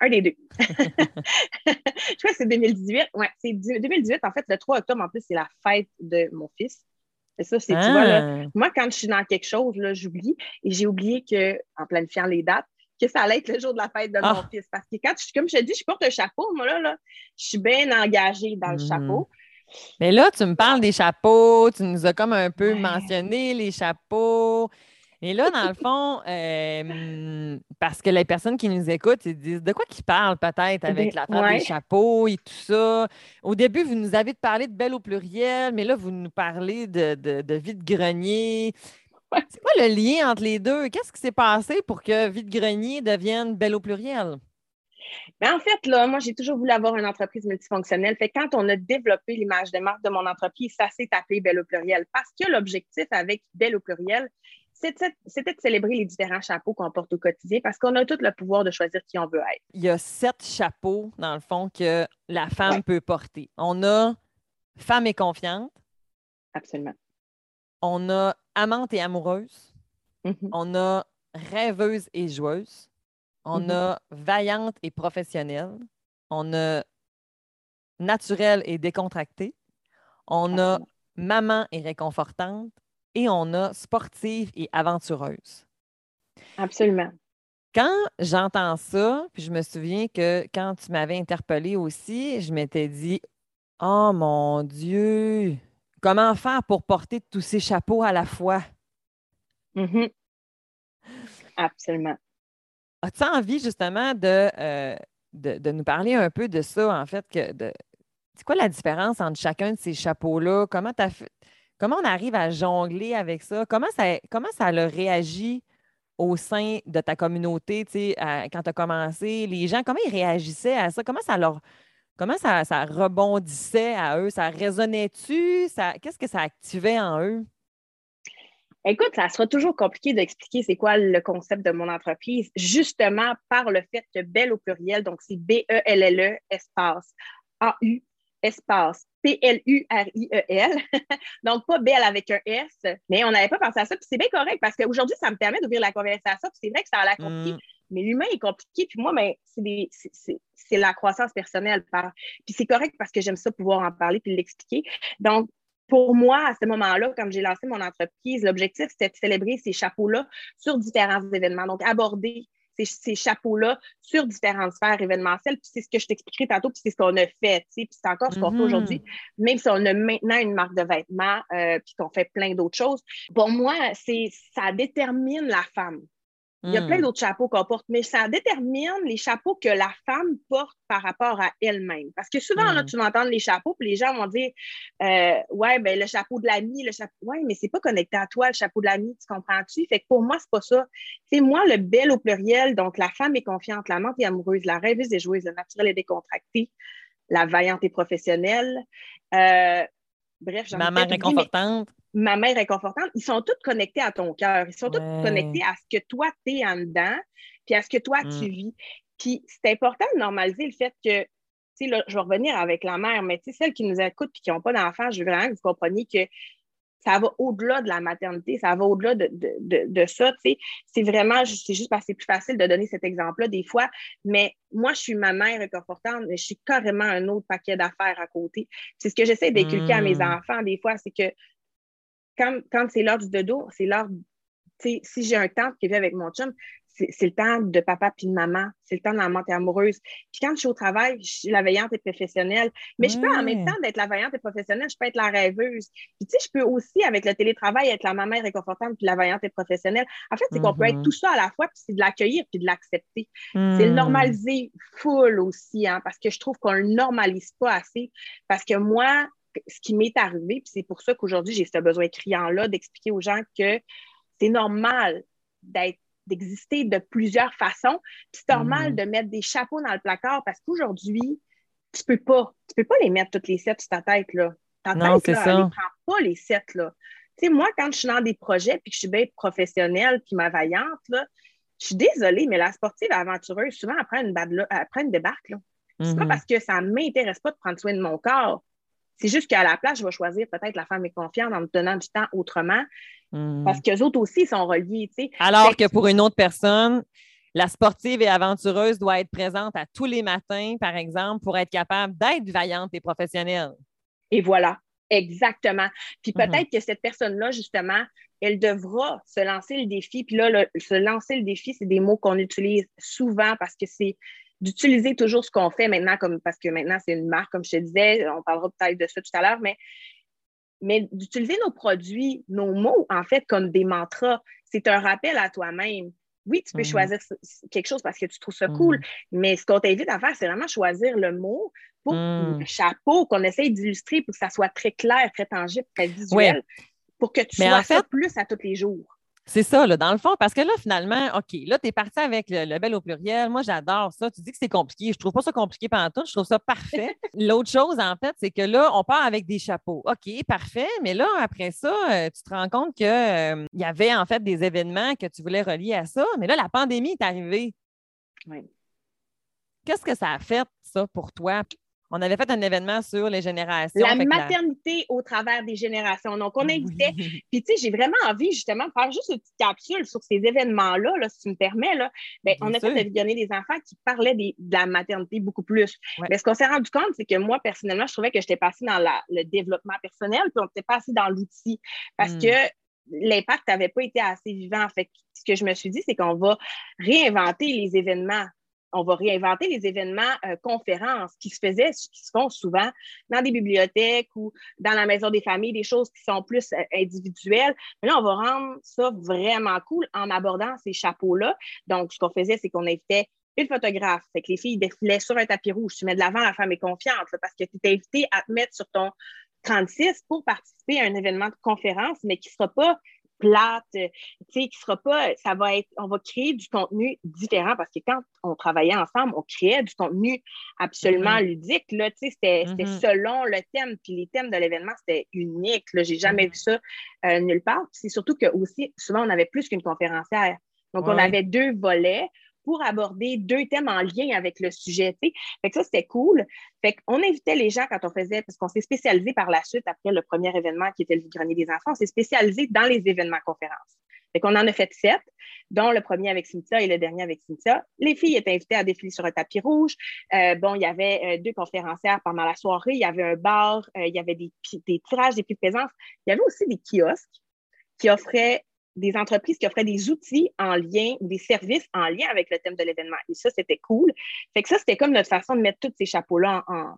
Un des deux. <laughs> <laughs> je crois que c'est 2018. Ouais, c'est 2018. En fait, le 3 octobre, en plus, c'est la fête de mon fils. C'est ça, c'est, tu vois, là, ah. moi, quand je suis dans quelque chose, là, j'oublie. Et j'ai oublié que, en planifiant les dates, que ça allait être le jour de la fête de mon ah. fils. Parce que quand, je, comme je te dis, je porte un chapeau, moi, là, là je suis bien engagée dans le hmm. chapeau. Mais là, tu me parles des chapeaux, tu nous as comme un peu mentionné les chapeaux. Et là, dans le fond, euh, parce que les personnes qui nous écoutent, ils disent de quoi qu'ils parlent peut-être avec la fête des chapeaux et tout ça? Au début, vous nous avez parlé de belle au pluriel, mais là, vous nous parlez de, de, de vide-grenier. C'est quoi le lien entre les deux? Qu'est-ce qui s'est passé pour que vide-grenier devienne belle au pluriel? Ben, en fait, là, moi, j'ai toujours voulu avoir une entreprise multifonctionnelle. Fait quand on a développé l'image de marque de mon entreprise, ça s'est appelé Belle au pluriel. Parce que l'objectif avec Belle au pluriel, c'était de célébrer les différents chapeaux qu'on porte au quotidien parce qu'on a tout le pouvoir de choisir qui on veut être. Il y a sept chapeaux, dans le fond, que la femme peut porter. On a femme et confiante. Absolument. On a amante et amoureuse. Mm-hmm. On a rêveuse et joueuse. On mm-hmm. a vaillante et professionnelle. On a naturelle et décontractée. On a maman et réconfortante. Et on a sportive et aventureuse. Absolument. Quand j'entends ça, puis je me souviens que quand tu m'avais interpellée aussi, je m'étais dit Oh mon Dieu, Comment faire pour porter tous ces chapeaux à la fois? Mm-hmm. Absolument. As-tu envie justement euh, de, de, nous parler un peu de ça, en fait? Que de, c'est quoi la différence entre chacun de ces chapeaux-là? Comment, comment on arrive à jongler avec ça? Comment ça, comment ça réagi au sein de ta communauté, quand tu as commencé? Les gens, comment ils réagissaient à ça? Comment ça leur Comment ça, rebondissait à eux? Ça résonnait-tu? qu'est-ce que ça activait en eux? Écoute, ça sera toujours compliqué d'expliquer c'est quoi le concept de mon entreprise, justement par le fait que Belle au pluriel, donc c'est B-E-L-L-E, espace, A-U, espace, P-L-U-R-I-E-L. <laughs> donc, pas belle avec un S, mais on n'avait pas pensé à ça. Puis c'est bien correct parce qu'aujourd'hui, ça me permet d'ouvrir la conversation. Puis c'est vrai que ça a l'air compliqué. Mm. Mais l'humain est compliqué. Puis moi, ben, c'est la croissance personnelle. Puis c'est correct parce que j'aime ça pouvoir en parler puis l'expliquer. Donc, pour moi, à ce moment-là, comme j'ai lancé mon entreprise, l'objectif, c'était de célébrer ces chapeaux-là sur différents événements. Donc, aborder ces, chapeaux-là sur différentes sphères événementielles. Puis c'est ce que je t'expliquerai tantôt, puis c'est ce qu'on a fait. Puis c'est encore ce qu'on fait mm-hmm. aujourd'hui, même si on a maintenant une marque de vêtements, euh, puis qu'on fait plein d'autres choses. Pour moi, c'est ça détermine la femme. Il y a plein Hmm. d'autres chapeaux qu'on porte, mais ça détermine les chapeaux que la femme porte par rapport à elle-même. Parce que souvent, là, Hmm. tu vas entendre les chapeaux, puis les gens vont dire euh, Ouais, ben le chapeau de l'ami, le chapeau. Ouais, mais c'est pas connecté à toi, le chapeau de l'ami, tu comprends-tu? Fait que pour moi, c'est pas ça. C'est moi, le bel au pluriel, donc la femme est confiante, la menthe est amoureuse, la rêveuse et joueuse, la naturelle et décontractée, la vaillante et professionnelle. Euh, bref, j'en ai Ma mère peut-être oublié, mais- réconfortante. Ma mère est confortante, ils sont tous connectés à ton cœur. Ils sont tous connectés à ce que toi, tu es en dedans, puis à ce que toi, tu Mm. vis. Puis c'est important de normaliser le fait que, tu sais, là, je vais revenir avec la mère, mais tu sais, celles qui nous écoutent et qui n'ont pas d'enfants, je veux vraiment que vous compreniez que ça va au-delà de la maternité, ça va au-delà de, de, de, de ça, tu sais. C'est vraiment, c'est juste parce que c'est plus facile de donner cet exemple-là des fois, mais moi, je suis ma mère réconfortante, mais je suis carrément un autre paquet d'affaires à côté. C'est ce que j'essaie d'inculquer à mes Mm. enfants des fois, c'est que quand, quand c'est l'heure du dodo, c'est l'heure, si j'ai un temps qui vit avec mon chum, c'est le temps de papa puis de maman, c'est le temps de la menthe amoureuse. Puis quand je suis au travail, je suis la veillante et professionnelle. Mais je peux en même temps d'être la veillante et professionnelle, je peux être la rêveuse. Puis tu sais, je peux aussi, avec le télétravail, être la maman réconfortante puis la veillante et professionnelle. En fait, c'est qu'on peut être Mhm. tout ça à la fois, puis c'est de l'accueillir puis de l'accepter. C'est le Hmm. normaliser full aussi, hein, parce que je trouve qu'on le normalise pas assez. Parce que moi, ce qui m'est arrivé, puis c'est pour ça qu'aujourd'hui, j'ai ce besoin criant-là d'expliquer aux gens que c'est normal d'être d'exister de plusieurs façons. Puis c'est normal Mhm. de mettre des chapeaux dans le placard parce qu'aujourd'hui, tu peux pas. Tu peux pas les mettre toutes les sept sur ta tête, là. Ta Non, tête, c'est là, ça. elle les prend pas les sept, là. Tu sais, moi, quand je suis dans des projets puis que je suis bien professionnelle puis ma vaillante, là, je suis désolée, mais la sportive aventureuse, souvent, elle prend une, bad là- une débarque, là. C'est pas Mhm. parce que ça ne m'intéresse pas de prendre soin de mon corps. C'est juste qu'à la place, je vais choisir peut-être la femme est confiante en me donnant du temps autrement, Hmm. parce qu'eux autres aussi sont reliés. Alors que pour une autre personne, la sportive et aventureuse doit être présente à tous les matins, par exemple, pour être capable d'être vaillante et professionnelle. Et voilà, exactement. Puis Mhm. peut-être que cette personne-là, justement, elle devra se lancer le défi. Puis là, le- se lancer le défi, c'est des mots qu'on utilise souvent parce que c'est d'utiliser toujours ce qu'on fait maintenant, comme parce que maintenant, c'est une marque, comme je te disais, on parlera peut-être de ça tout à l'heure, mais, mais d'utiliser nos produits, nos mots, en fait, comme des mantras, c'est un rappel à toi-même. Oui, tu peux Mhm. choisir quelque chose parce que tu trouves ça Mhm. cool, mais ce qu'on t'invite à faire, c'est vraiment choisir le mot pour Mm. le chapeau qu'on essaye d'illustrer pour que ça soit très clair, très tangible, très visuel, pour que tu Mais sois en ça plus à tous les jours. C'est ça, là, dans le fond, parce que là, finalement, OK, là, tu es parti avec le, le bel au pluriel. Moi, j'adore ça. Tu dis que c'est compliqué. Je trouve pas ça compliqué pendant tout. Je trouve ça parfait. <laughs> L'autre chose, en fait, c'est que là, on part avec des chapeaux. OK, parfait. Mais là, après ça, euh, tu te rends compte qu'il y avait, en fait, des événements que tu voulais relier à ça. Mais là, la pandémie est arrivée. Oui. Qu'est-ce que ça a fait, ça, pour toi? On avait fait un événement sur les générations. La maternité au travers des générations. Donc, on invitait. Oui. <laughs> Puis, tu sais, j'ai vraiment envie, justement, de faire juste une petite capsule sur ces événements-là, là, si tu me permets. Là. Ben, Bien on a sûr. fait visionner des enfants qui parlaient des- de la maternité beaucoup plus. Ouais. Mais ce qu'on s'est rendu compte, c'est que moi, personnellement, je trouvais que j'étais passée dans la- le développement personnel, puis on était passé dans l'outil. Parce Mm. que l'impact n'avait pas été assez vivant. Fait que ce que je me suis dit, c'est qu'on va réinventer les événements. On va réinventer les événements euh, conférences qui se faisaient, qui se font souvent dans des bibliothèques ou dans la maison des familles, des choses qui sont plus euh, individuelles. Mais là, on va rendre ça vraiment cool en abordant ces chapeaux-là. Donc, ce qu'on faisait, c'est qu'on invitait une photographe. Fait que les filles défilaient sur un tapis rouge. Tu mets de l'avant, la femme est confiante parce que tu es invité à te mettre sur ton 36 pour participer à un événement de conférence, mais qui ne sera pas plate, euh, tu sais, qui sera pas, ça va être, on va créer du contenu différent parce que quand on travaillait ensemble, on créait du contenu absolument ludique, là, tu sais, c'était Mhm. selon le thème, puis les thèmes de l'événement, c'était unique, là, j'ai jamais Mhm. vu ça euh, nulle part, c'est surtout que aussi, souvent, on avait plus qu'une conférencière, donc on avait deux volets pour aborder deux thèmes en lien avec le sujet, fait que ça, c'était cool, fait qu'on invitait les gens quand on faisait, parce qu'on s'est spécialisé par la suite, après le premier événement qui était le grenier des enfants, on s'est spécialisé dans les événements conférences. Fait qu'on en a fait sept, dont le premier avec Cynthia et le dernier avec Cynthia. Les filles étaient invitées à défiler sur un tapis rouge. Euh, bon, il y avait euh, deux conférencières pendant la soirée. Il y avait un bar, euh, il y avait des tirages, des prix de présence. Il y avait aussi des kiosques qui offraient des entreprises qui offraient des outils en lien des services en lien avec le thème de l'événement. Et ça, c'était cool. Fait que ça, c'était comme notre façon de mettre tous ces chapeaux-là en,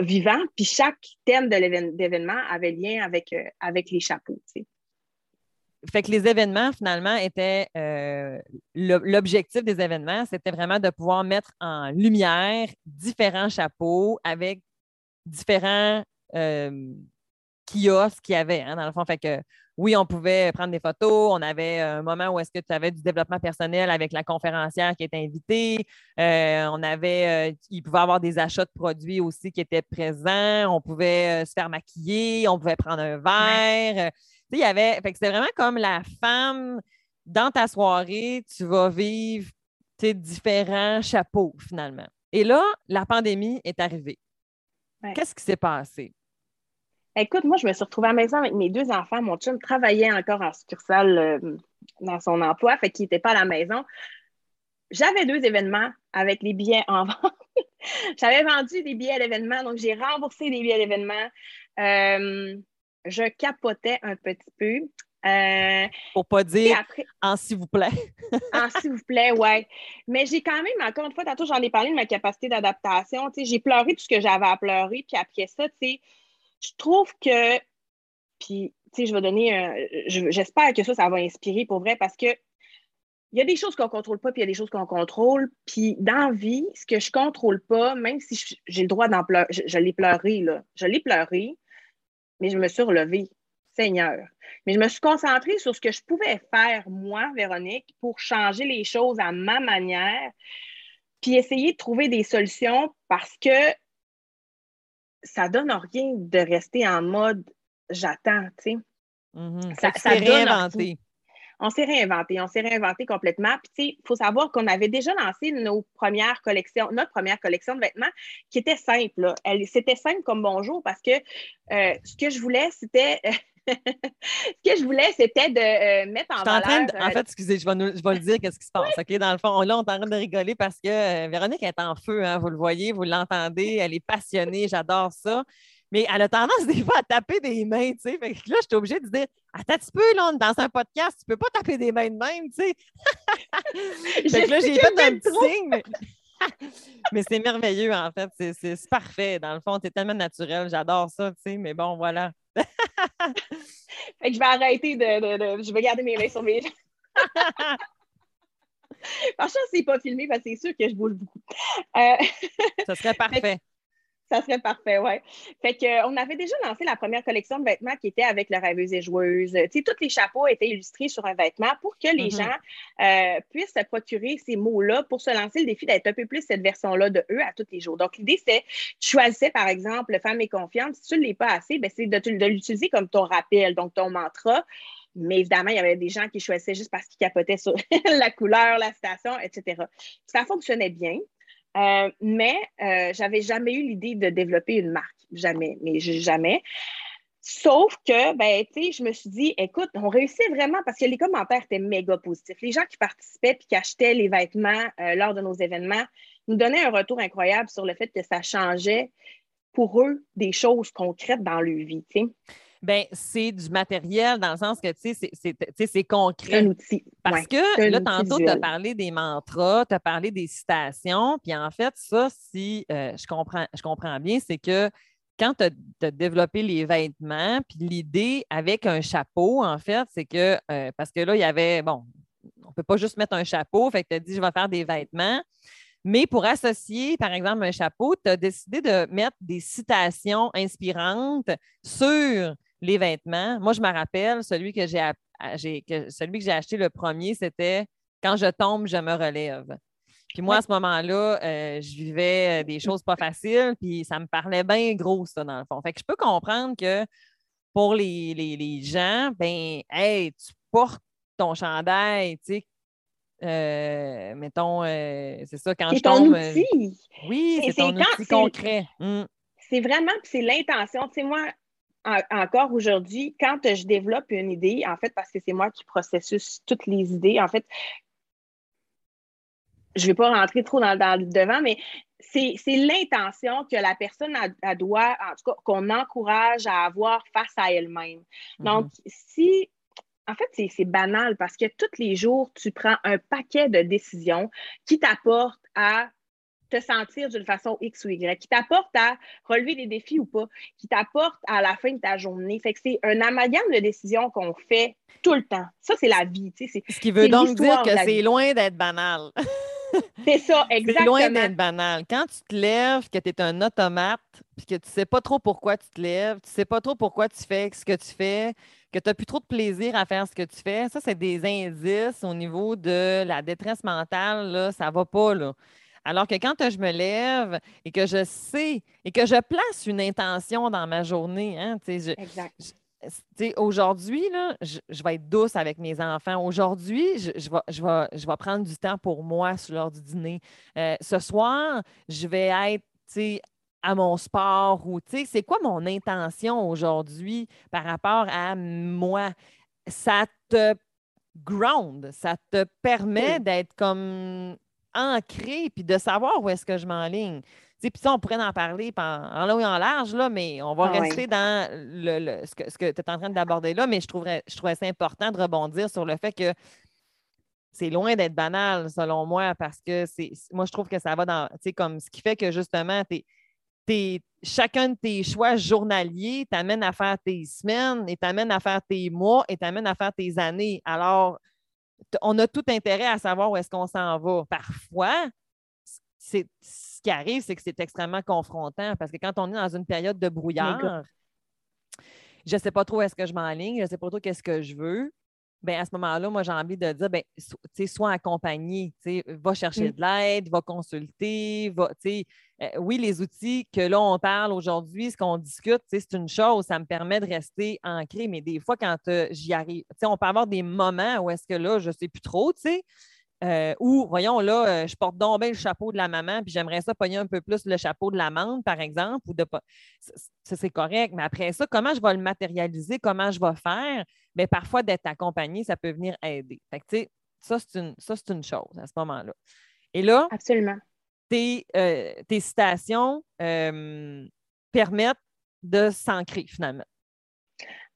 vivant. Puis chaque thème de l'événement avait lien avec, euh, avec les chapeaux. tu sais. fait que les événements, finalement, étaient euh, l'objectif des événements, c'était vraiment de pouvoir mettre en lumière différents chapeaux avec différents euh, kiosques qu'il y avait, hein, dans le fond. Fait que oui, on pouvait prendre des photos. On avait un moment où est-ce que tu avais du développement personnel avec la conférencière qui était invitée. Euh, on avait, euh, il pouvait avoir des achats de produits aussi qui étaient présents. On pouvait se faire maquiller. On pouvait prendre un verre. il y avait, fait que c'était vraiment comme la femme dans ta soirée, tu vas vivre tes différents chapeaux finalement. Et là, la pandémie est arrivée. Qu'est-ce qui s'est passé? Écoute, moi, je me suis retrouvée à la maison avec mes deux enfants. Mon chum travaillait encore en succursale euh, dans son emploi, fait qu'il n'était pas à la maison. J'avais deux événements avec les billets en <laughs> vente. J'avais vendu des billets à l'événement, donc j'ai remboursé des billets à l'événement. Euh, je capotais un petit peu. Euh, Pour pas dire en s'il vous plaît. <laughs> en s'il vous plaît, ouais. Mais j'ai quand même, encore une fois, tantôt j'en ai parlé de ma capacité d'adaptation. J'ai pleuré tout ce que j'avais à pleurer, puis après ça, tu sais, je trouve que, puis, tu sais, je vais donner un. J'espère que ça, ça va inspirer pour vrai parce que il y a des choses qu'on ne contrôle pas, puis il y a des choses qu'on contrôle. Puis dans vie, ce que je ne contrôle pas, même si j'ai le droit d'en pleurer, je, l'ai pleuré, là. Je l'ai pleuré, mais je me suis relevée. Seigneur. Mais je me suis concentrée sur ce que je pouvais faire, moi, Véronique, pour changer les choses à ma manière, puis essayer de trouver des solutions parce que ça donne rien de rester en mode j'attends, tu sais. Mm-hmm. Ça, ça réinventé. On s'est réinventé, on s'est réinventé complètement. Puis, tu sais, il faut savoir qu'on avait déjà lancé nos premières collections, notre première collection de vêtements qui était simple. C'était simple comme bonjour parce que euh, ce que je voulais, c'était ce que je voulais, c'était de euh, mettre en valeur. En, en, fait, excusez, je vais, je vais le dire qu'est-ce qui se passe. OK, dans le fond, là, on est en train de rigoler parce que euh, Véronique est en feu, hein, vous le voyez, vous l'entendez, elle est passionnée, j'adore ça. Mais elle a tendance des fois à taper des mains, tu sais. Fait que là, je suis obligée de dire Attends un petit peu, là, dans un podcast, tu peux pas taper des mains de même, tu sais. <laughs> fait que là, j'ai fait un petit signe, mais. <laughs> mais c'est merveilleux, en fait. C'est parfait. Dans le fond, c'est tellement naturel. J'adore ça, tu sais. Mais bon, voilà. <laughs> fait que je vais arrêter de, Je vais garder mes mains sur mes Franchement, <laughs> c'est pas filmé parce que c'est sûr que je bouge beaucoup. Euh, ça serait <laughs> parfait. Ça serait parfait, oui. Fait que, euh, on avait déjà lancé la première collection de vêtements qui était avec le rêveuse et joueuse. Tu sais, tous les chapeaux étaient illustrés sur un vêtement pour que les mm-hmm. gens euh, puissent se procurer ces mots-là pour se lancer le défi d'être un peu plus cette version-là de eux à tous les jours. Donc, l'idée, c'est, tu choisissais, par exemple, Femme et confiance. Si tu ne l'es pas assez, ben, c'est de, de l'utiliser comme ton rappel, donc ton mantra. Mais évidemment, il y avait des gens qui choisissaient juste parce qu'ils capotaient sur <laughs> la couleur, la station, etc. Ça fonctionnait bien. Euh, mais euh, j'avais jamais eu l'idée de développer une marque. Jamais, mais jamais. Sauf que, ben, tu sais, je me suis dit, écoute, on réussit vraiment parce que les commentaires étaient méga positifs. Les gens qui participaient et qui achetaient les vêtements euh, lors de nos événements nous donnaient un retour incroyable sur le fait que ça changeait pour eux des choses concrètes dans leur vie, tu sais. Ben, c'est du matériel dans le sens que, tu sais, c'est concret. Un outil. Parce que, là, tantôt, tu as parlé des mantras, tu as parlé des citations. Puis en fait, ça, si euh, je, comprends, je comprends bien, c'est que quand tu as, développé les vêtements, puis l'idée avec un chapeau, en fait, c'est que, euh, parce que là, il y avait, bon, on ne peut pas juste mettre un chapeau, fait que tu as dit, je vais faire des vêtements. Mais pour associer, par exemple, un chapeau, tu as décidé de mettre des citations inspirantes sur les vêtements. Moi, je me rappelle, celui que j'ai, celui que j'ai acheté le premier, c'était Quand je tombe, je me relève. Puis moi, à ce moment-là, euh, je vivais euh, des choses pas faciles, puis ça me parlait bien gros, ça, dans le fond. Fait que je peux comprendre que pour les, les, gens, ben, hey, tu portes ton chandail, tu sais, euh, mettons, c'est ça, quand je tombe. Outil. oui, c'est ton outil concret. Mmh. C'est vraiment, c'est l'intention. Tu sais, moi, encore aujourd'hui, quand je développe une idée, en fait, parce que c'est moi qui processus toutes les idées, en fait, je ne vais pas rentrer trop dans, le devant, mais c'est l'intention que la personne a, doit, en tout cas, qu'on encourage à avoir face à elle-même. Donc, mm-hmm. si en fait, c'est banal parce que tous les jours, tu prends un paquet de décisions qui t'apportent à te sentir d'une façon X ou Y, qui t'apporte à relever des défis ou pas, qui t'apporte à la fin de ta journée. Fait que c'est un amalgame de décisions qu'on fait tout le temps. Ça, c'est la vie. Ce qui veut donc dire que <laughs> c'est loin d'être banal. c'est ça, exactement. C'est loin d'être banal. Quand tu te lèves, que tu es un automate, puis que tu ne sais pas trop pourquoi tu te lèves, tu ne sais pas trop pourquoi tu fais ce que tu fais, que tu n'as plus trop de plaisir à faire ce que tu fais, ça, c'est des indices au niveau de la détresse mentale. Là, ça ne va pas. Là. Alors que quand je me lève et que je sais et que je place une intention dans ma journée, hein, Aujourd'hui, je, je, vais être douce avec mes enfants. Aujourd'hui, je, je, vais, je, vais, je vais prendre du temps pour moi sur l'heure du dîner. Euh, ce soir, je vais être à mon sport ou c'est quoi mon intention aujourd'hui par rapport à moi? Ça te ground, ça te permet d'être comme ancré puis de savoir où est-ce que je m'enligne. Puis ça, on pourrait en parler en, long et en large, là, mais on va ah rester dans le, ce que, ce que tu es en train d'aborder là, mais je trouverais, je trouvais ça important de rebondir sur le fait que c'est loin d'être banal, selon moi, parce que c'est moi, je trouve que ça va dans, tu sais, comme ce qui fait que justement, chacun de tes choix journaliers t'amène à faire tes semaines et t'amène à faire tes mois et t'amène à faire tes années. Alors, on a tout intérêt à savoir où est-ce qu'on s'en va. Parfois, c'est, ce qui arrive, c'est que c'est extrêmement confrontant parce que quand on est dans une période de brouillard, je ne sais pas trop où est-ce que je m'enligne, je ne sais pas trop qu'est-ce que je veux. Bien, à ce moment-là, moi, j'ai envie de dire, ben, sois accompagné, va chercher mm. de l'aide, va consulter, va, euh, oui, les outils que là, on parle aujourd'hui, ce qu'on discute, c'est une chose, ça me permet de rester ancré, mais des fois, quand euh, j'y arrive, on peut avoir des moments où est-ce que là, je ne sais plus trop, tu sais, euh, ou, voyons, là, je porte donc bien le chapeau de la maman, puis j'aimerais ça pogner un peu plus le chapeau de l'amande, par exemple, ou de ça, c'est correct. Mais après ça, comment je vais le matérialiser, comment je vais faire? Bien, parfois, d'être accompagné, ça peut venir aider. Ça, c'est une, une chose à ce moment-là. Et là, Absolument. Tes, euh, tes citations euh, permettent de s'ancrer finalement.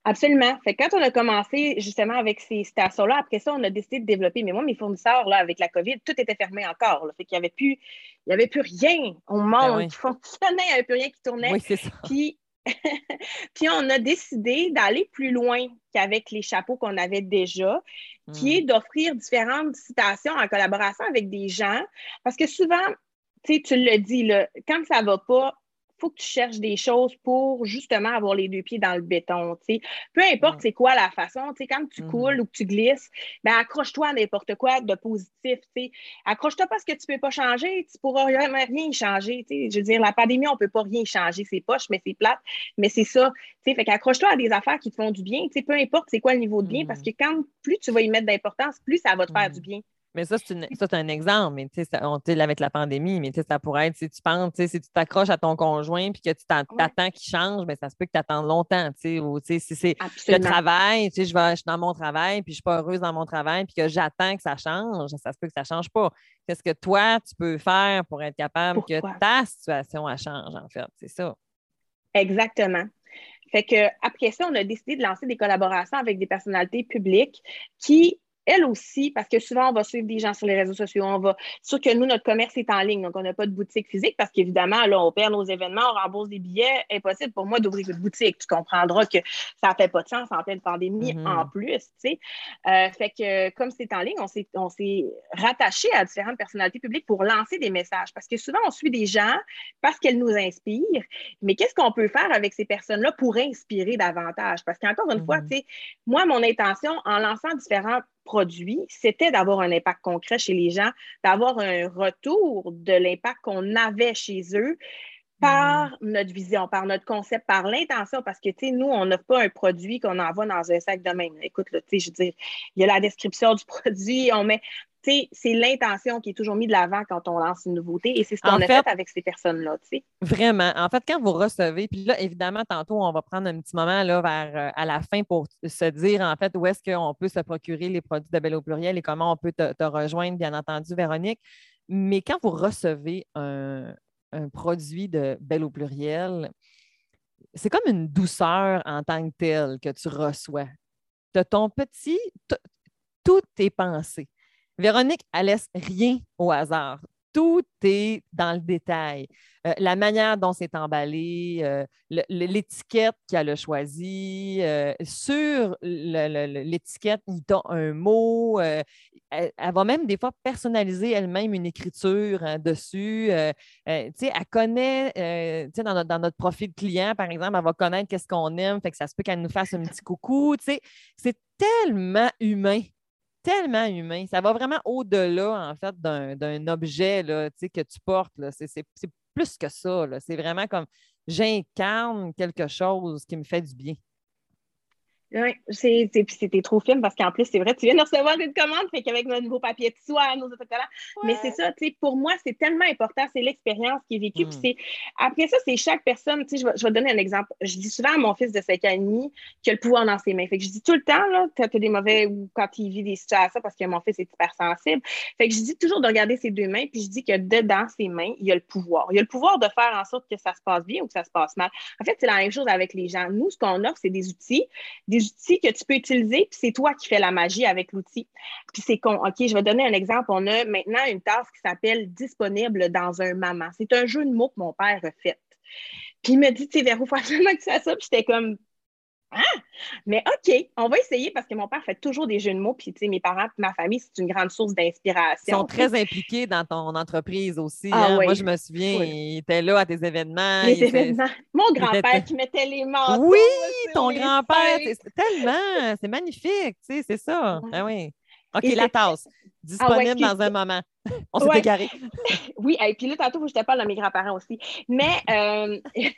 Absolument. Fait quand on a commencé justement avec ces stations-là, après ça, on a décidé de développer. Mais moi, mes fournisseurs, là, avec la COVID, tout était fermé encore. Fait qu'il n'y avait plus, il y avait plus rien au monde ben qui fonctionnait, il n'y avait plus rien qui tournait. Oui, c'est ça. Puis, <laughs> puis on a décidé d'aller plus loin qu'avec les chapeaux qu'on avait déjà, qui hmm. est d'offrir différentes citations en collaboration avec des gens. Parce que souvent, tu le dis, là, quand ça ne va pas, faut que tu cherches des choses pour justement avoir les deux pieds dans le béton. Peu importe c'est quoi la façon, quand tu mm-hmm. coules ou que tu glisses, ben accroche-toi à n'importe quoi de positif. Accroche-toi pas à ce que tu ne peux pas changer, tu ne pourras rien, rien changer. Je veux dire, la pandémie, on ne peut pas rien changer. C'est poche, mais c'est plate, mais c'est ça. Fait qu'accroche-toi à des affaires qui te font du bien. Peu importe c'est quoi le niveau de bien, parce mm-hmm. que quand plus tu vas y mettre d'importance, plus ça va te faire du mm-hmm. bien. Mais ça, c'est un exemple. Mais tu sais, avec la pandémie, mais ça pourrait être si tu penses, si tu t'accroches à ton conjoint puis que tu t'attends qu'il change, mais ben, ça se peut que tu attendes longtemps. Ou si c'est le travail, je, vais, je suis dans mon travail puis je ne suis pas heureuse dans mon travail puis que j'attends que ça change, ça se peut que ça ne change pas. Qu'est-ce que toi, tu peux faire pour être capable que ta situation change, en fait? C'est ça. Exactement. Fait que après ça, on a décidé de lancer des collaborations avec des personnalités publiques qui elle aussi, parce que souvent, on va suivre des gens sur les réseaux sociaux, on va. Sûr que nous, notre commerce est en ligne, donc on n'a pas de boutique physique parce qu'évidemment, là, on perd nos événements, on rembourse des billets. Impossible pour moi d'ouvrir une boutique. Tu comprendras que ça ne fait pas de sens en pleine pandémie mm-hmm. en plus, tu sais. Euh, fait que comme c'est en ligne, on s'est rattaché à différentes personnalités publiques pour lancer des messages parce que souvent, on suit des gens parce qu'elles nous inspirent. Mais qu'est-ce qu'on peut faire avec ces personnes-là pour inspirer davantage? Parce qu'encore une fois, mm-hmm. tu sais, moi, mon intention en lançant différents produit, c'était d'avoir un impact concret chez les gens, d'avoir un retour de l'impact qu'on avait chez eux par notre vision, par notre concept, par l'intention, parce que, tu sais, nous, on n'a pas un produit qu'on envoie dans un sac de même. Écoute, tu sais, je veux dire, il y a la description du <laughs> produit, on met, c'est l'intention qui est toujours mise de l'avant quand on lance une nouveauté et c'est ce qu'on a fait, avec ces personnes-là. Vraiment. En fait, quand vous recevez, puis là, évidemment, tantôt, on va prendre un petit moment là, vers euh, à la fin pour se dire en fait où est-ce qu'on peut se procurer les produits de Belle au pluriel et comment on peut te, rejoindre, bien entendu, Véronique. Mais quand vous recevez un, produit de Belle au pluriel, c'est comme une douceur en tant que telle que tu reçois. De ton petit, tout est pensé. Véronique, elle laisse rien au hasard. Tout est dans le détail. Euh, la manière dont c'est emballé, euh, l'étiquette qu'elle a choisie. Euh, sur l'étiquette, il y a un mot. Elle, va même des fois personnaliser elle-même une écriture hein, dessus. elle connaît, dans notre, dans, notre, profil client, par exemple, elle va connaître qu'est-ce qu'on aime, ça se peut qu'elle nous fasse un petit coucou. C'est tellement humain tellement humain. Ça va vraiment au-delà, en fait, d'un objet là, que tu portes. C'est plus que ça. C'est vraiment comme j'incarne quelque chose qui me fait du bien. Oui, c'était trop film parce qu'en plus, c'est vrai, tu viens de recevoir une commande, fait qu'avec notre nouveau papier de soie, nos autocollants. Mais c'est ça, tu sais, pour moi, c'est tellement important, c'est l'expérience qui est vécue. Mm. après ça, c'est chaque personne, tu sais, je vais, je vais donner un exemple. Je dis souvent à mon fils de 5 ans et demi qu'il a le pouvoir dans ses mains. Fait que je dis tout le temps, là, tu as des mauvais ou quand il vit des situations parce que mon fils est hyper sensible. Fait que je dis toujours de regarder ses deux mains, puis je dis que dedans ses mains, il y a le pouvoir. Il y a le pouvoir de faire en sorte que ça se passe bien ou que ça se passe mal. En fait, c'est la même chose avec les gens. Nous, ce qu'on offre, c'est des outils, des outils que tu peux utiliser, puis c'est toi qui fais la magie avec l'outil. Puis c'est con. OK, je vais donner un exemple. On a maintenant une tasse qui s'appelle Disponible dans un maman. C'est un jeu de mots que mon père a fait. Puis il me dit, tu sais, Véro, faut absolument que tu fasses ça. Puis j'étais comme, ah! Mais OK, on va essayer parce que mon père fait toujours des jeux de mots. Puis, tu sais, mes parents et ma famille, c'est une grande source d'inspiration. Ils sont très impliqués dans ton entreprise aussi. Ah hein. Moi, je me souviens, ils étaient là à tes événements. Les événements. Mon grand-père qui mettait les manteaux. Oui, ton grand-père. Tellement. C'est magnifique, tu sais, c'est ça. Ah oui. OK, la tasse. Ah disponible dans un moment. <laughs> On s'est égaré. <laughs> oui, et puis là, tantôt, je te parle de mes grands-parents aussi. Mais, euh, <laughs>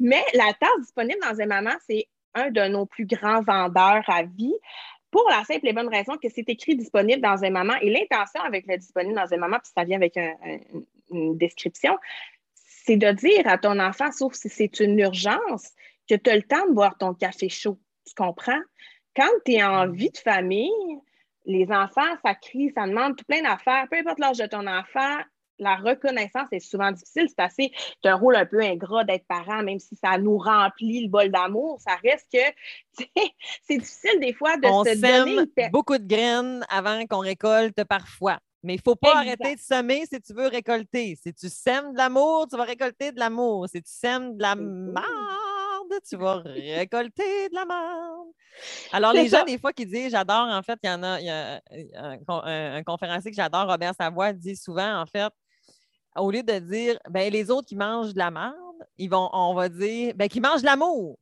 mais la tasse disponible dans un moment, c'est un de nos plus grands vendeurs à vie pour la simple et bonne raison que c'est écrit disponible dans un moment. Et l'intention avec le disponible dans un moment, puis ça vient avec une description, c'est de dire à ton enfant, sauf si c'est une urgence, que tu as le temps de boire ton café chaud. Tu comprends? Quand tu es en mm. vie de famille, les enfants, ça crie, ça demande tout plein d'affaires. Peu importe l'âge de ton enfant, la reconnaissance est souvent difficile. C'est assez, c'est un rôle un peu ingrat d'être parent, même si ça nous remplit le bol d'amour. Ça reste que <laughs> c'est difficile des fois de On se donner. beaucoup de graines avant qu'on récolte parfois. Mais il ne faut pas arrêter de semer si tu veux récolter. Si tu sèmes de l'amour, tu vas récolter de l'amour. Si tu sèmes de la merde, tu vas récolter de la merde. Alors, les gens, des fois, qui disent j'adore, en fait, il y en a, il y a un, conférencier que j'adore, Robert Savoie, dit souvent, en fait, au lieu de dire ben, les autres qui mangent de la merde, ils vont, on va dire ben, qu'ils mangent de l'amour.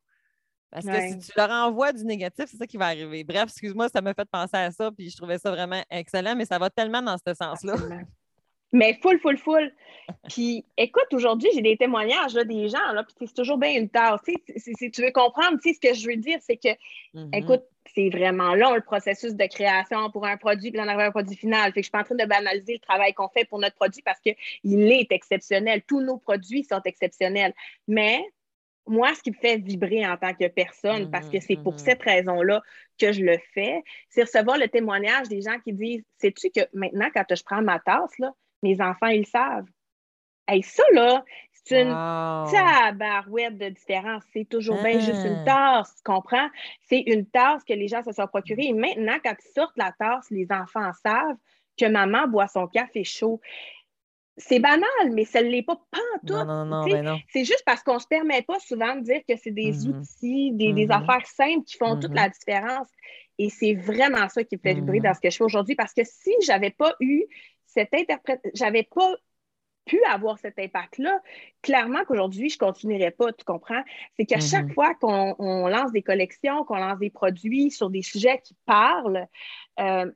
Parce que si tu leur envoies du négatif, c'est ça qui va arriver. Bref, excuse-moi, ça m'a fait penser à ça, puis je trouvais ça vraiment excellent, mais ça va tellement dans ce sens-là. <laughs> Mais full, full, full. Puis écoute, aujourd'hui, j'ai des témoignages des gens, là, puis c'est toujours bien une tare. Si, tu veux comprendre, ce que je veux dire, c'est que, mm-hmm. écoute, c'est vraiment long le processus de création pour un produit, puis d'en arriver à un produit final. Fait que je suis pas en train de banaliser le travail qu'on fait pour notre produit parce qu'il est exceptionnel. Tous nos produits sont exceptionnels. Mais moi, ce qui me fait vibrer en tant que personne, parce que c'est pour mm-hmm. cette raison-là que je le fais, c'est recevoir le témoignage des gens qui disent Sais-tu que maintenant, quand je prends ma tasse, là, mes enfants, ils savent. Et ça, là, c'est une tabarouette de différence. C'est toujours bien juste une tasse, tu comprends? C'est une tasse que les gens se sont procurés. Et maintenant, quand ils sortent la tasse, les enfants savent que maman boit son café chaud. C'est banal, mais ça ne l'est pas pantoute. Non, non, non, non. C'est juste parce qu'on ne se permet pas souvent de dire que c'est des mm-hmm. outils, des, des, mm-hmm. affaires simples qui font toute mm-hmm. la différence. Et c'est vraiment ça qui me fait vibrer dans ce que je fais aujourd'hui. Parce que si je n'avais pas eu cette interprétation, j'avais pas pu avoir cet impact-là, clairement qu'aujourd'hui, je ne continuerai pas, tu comprends? C'est qu'à chaque mm-hmm. fois qu'on lance des collections, qu'on lance des produits sur des sujets qui parlent, euh,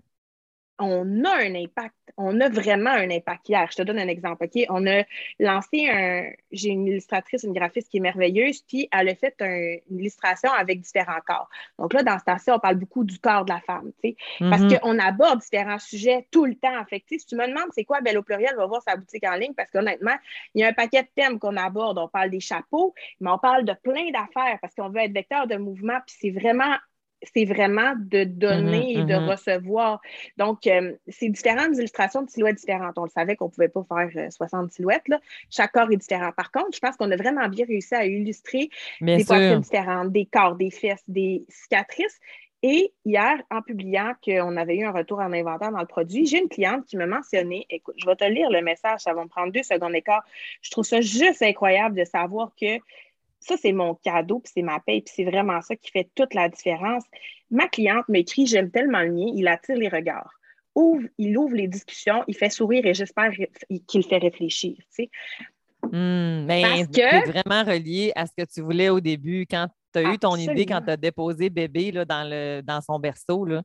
on a un impact. On a vraiment un impact hier. Je te donne un exemple. OK? On a lancé un. J'ai une illustratrice, une graphiste qui est merveilleuse, puis elle a fait une illustration avec différents corps. Donc là, dans cette on parle beaucoup du corps de la femme, tu sais, parce mm-hmm. qu'on aborde différents sujets tout le temps. Fait si tu me demandes c'est quoi? Belle au pluriel, va voir sa boutique en ligne, parce qu'honnêtement, il y a un paquet de thèmes qu'on aborde. On parle des chapeaux, mais on parle de plein d'affaires parce qu'on veut être vecteur de mouvement, puis c'est vraiment c'est vraiment de donner mm-hmm, et de mm-hmm. recevoir. Donc, euh, c'est différentes illustrations de silhouettes différentes. On le savait qu'on ne pouvait pas faire 60 euh, silhouettes. Là. Chaque corps est différent. Par contre, je pense qu'on a vraiment bien réussi à illustrer des poitrines différentes, des corps, des fesses, des cicatrices. Et hier, en publiant qu'on avait eu un retour en inventaire dans le produit, j'ai une cliente qui me mentionnait, écoute, je vais te lire le message, ça va me prendre deux secondes d'écart. Je trouve ça juste incroyable de savoir que ça, c'est mon cadeau, puis c'est ma paye, puis c'est vraiment ça qui fait toute la différence. Ma cliente m'écrit J'aime tellement le mien, il attire les regards. Ouvre, il ouvre les discussions, il fait sourire et j'espère qu'il fait réfléchir. Tu sais. Hmm, mais que... vraiment relié à ce que tu voulais au début quand tu as eu ton idée, quand tu as déposé bébé là, dans, le, dans son berceau. Là.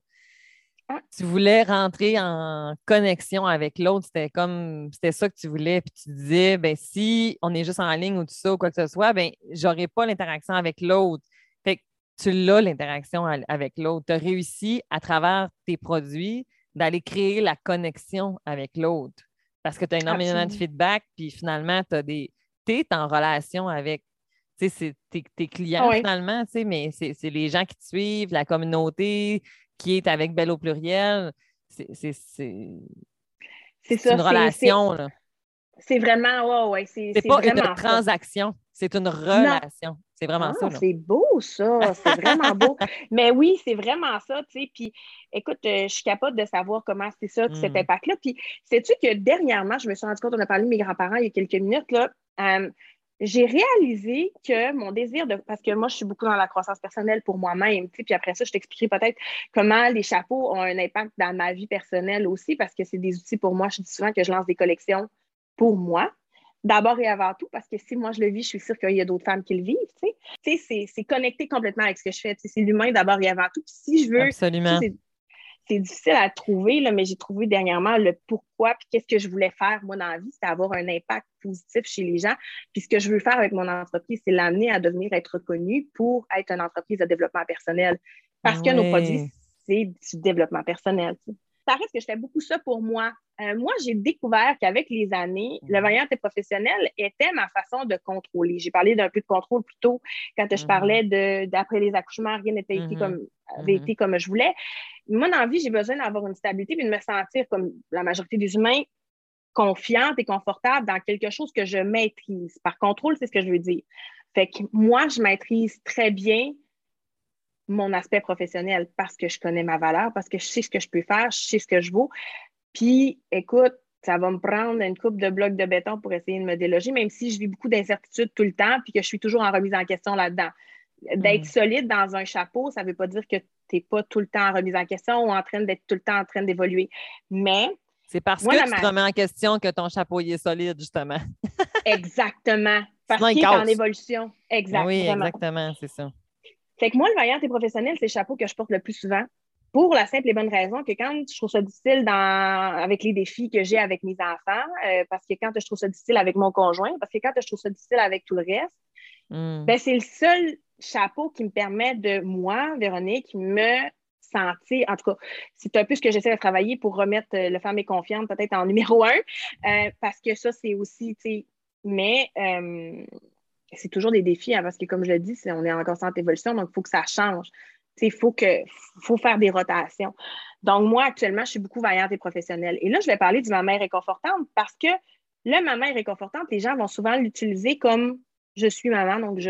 Ah. Tu voulais rentrer en connexion avec l'autre, c'était comme c'était ça que tu voulais, puis tu disais ben si on est juste en ligne ou tout ça ou quoi que ce soit, ben j'aurais pas l'interaction avec l'autre. Fait que tu l'as l'interaction avec l'autre. Tu as réussi à travers tes produits d'aller créer la connexion avec l'autre parce que tu as énormément de feedback, puis finalement, tu des. es en relation avec tes, tes clients finalement, mais c'est les gens qui te suivent, la communauté qui est avec Belle au pluriel. C'est une relation. C'est vraiment, ouais, ouais. C'est pas une transaction, c'est une relation. C'est vraiment ça. C'est beau, ça. C'est vraiment beau. <laughs> Mais oui, c'est vraiment ça, tu sais. Puis, écoute, euh, je suis capable de savoir comment c'est ça, cet hmm. impact-là. Puis, sais-tu que dernièrement, je me suis rendu compte, on a parlé de mes grands-parents il y a quelques minutes, là. Euh, j'ai réalisé que mon désir de. Parce que moi, je suis beaucoup dans la croissance personnelle pour moi-même. Puis après ça, je t'expliquerai peut-être comment les chapeaux ont un impact dans ma vie personnelle aussi, parce que c'est des outils pour moi. Je dis souvent que je lance des collections pour moi. D'abord et avant tout, parce que si moi je le vis, je suis sûre qu'il y a d'autres femmes qui le vivent. Tu sais, c'est connecté complètement avec ce que je fais. C'est l'humain d'abord et avant tout. si je veux. Absolument c'est difficile à trouver, là, mais j'ai trouvé dernièrement le pourquoi, puis qu'est-ce que je voulais faire, moi, dans la vie, c'est avoir un impact positif chez les gens. Puis ce que je veux faire avec mon entreprise, c'est l'amener à devenir être reconnue pour être une entreprise de développement personnel. Parce que nos produits, c'est du développement personnel ça reste que je fais beaucoup ça pour moi. Euh, moi, j'ai découvert qu'avec les années, le mhm. variante professionnel était ma façon de contrôler. J'ai parlé d'un peu de contrôle plus tôt quand je mhm. parlais d'après les accouchements, rien n'était été mhm. comme avait été comme je voulais. Moi, dans la vie, j'ai besoin d'avoir une stabilité et de me sentir comme la majorité des humains confiante et confortable dans quelque chose que je maîtrise. Par contrôle, c'est ce que je veux dire. Fait que moi, je maîtrise très bien mon aspect professionnel parce que je connais ma valeur, parce que je sais ce que je peux faire, je sais ce que je vaux. Puis, écoute, ça va me prendre une coupe de blocs de béton pour essayer de me déloger, même si je vis beaucoup d'incertitudes tout le temps, puis que je suis toujours en remise en question là-dedans. D'être mm. solide dans un chapeau, ça ne veut pas dire que tu n'es pas tout le temps en remise en question ou en train d'être tout le temps en train d'évoluer. Mais. C'est parce que tu te remets en question que ton chapeau est solide, justement. <laughs> exactement. Parce qu'il est en évolution. Exactement. Oui, exactement, c'est ça. Fait que moi, le variant et professionnel, c'est le chapeau que je porte le plus souvent. Pour la simple et bonne raison que quand je trouve ça difficile dans, avec les défis que j'ai avec mes enfants, euh, parce que quand je trouve ça difficile avec mon conjoint, parce que quand je trouve ça difficile avec tout le reste, hmm. ben, c'est le seul chapeau qui me permet de, moi, Véronique, me sentir, en tout cas, c'est un peu ce que j'essaie de travailler pour remettre euh, le femme et confiante peut-être en numéro un, euh, parce que ça, c'est aussi, tu sais, mais c'est toujours des défis, hein, parce que comme je l'ai dit, on est en constante évolution, donc il faut que ça change. Il faut, que, faut faire des rotations. Donc, moi, actuellement, je suis beaucoup vaillante et professionnelle. Et là, je vais parler du ma mère réconfortante parce que le ma mère réconfortante, les gens vont souvent l'utiliser comme je suis maman, donc je,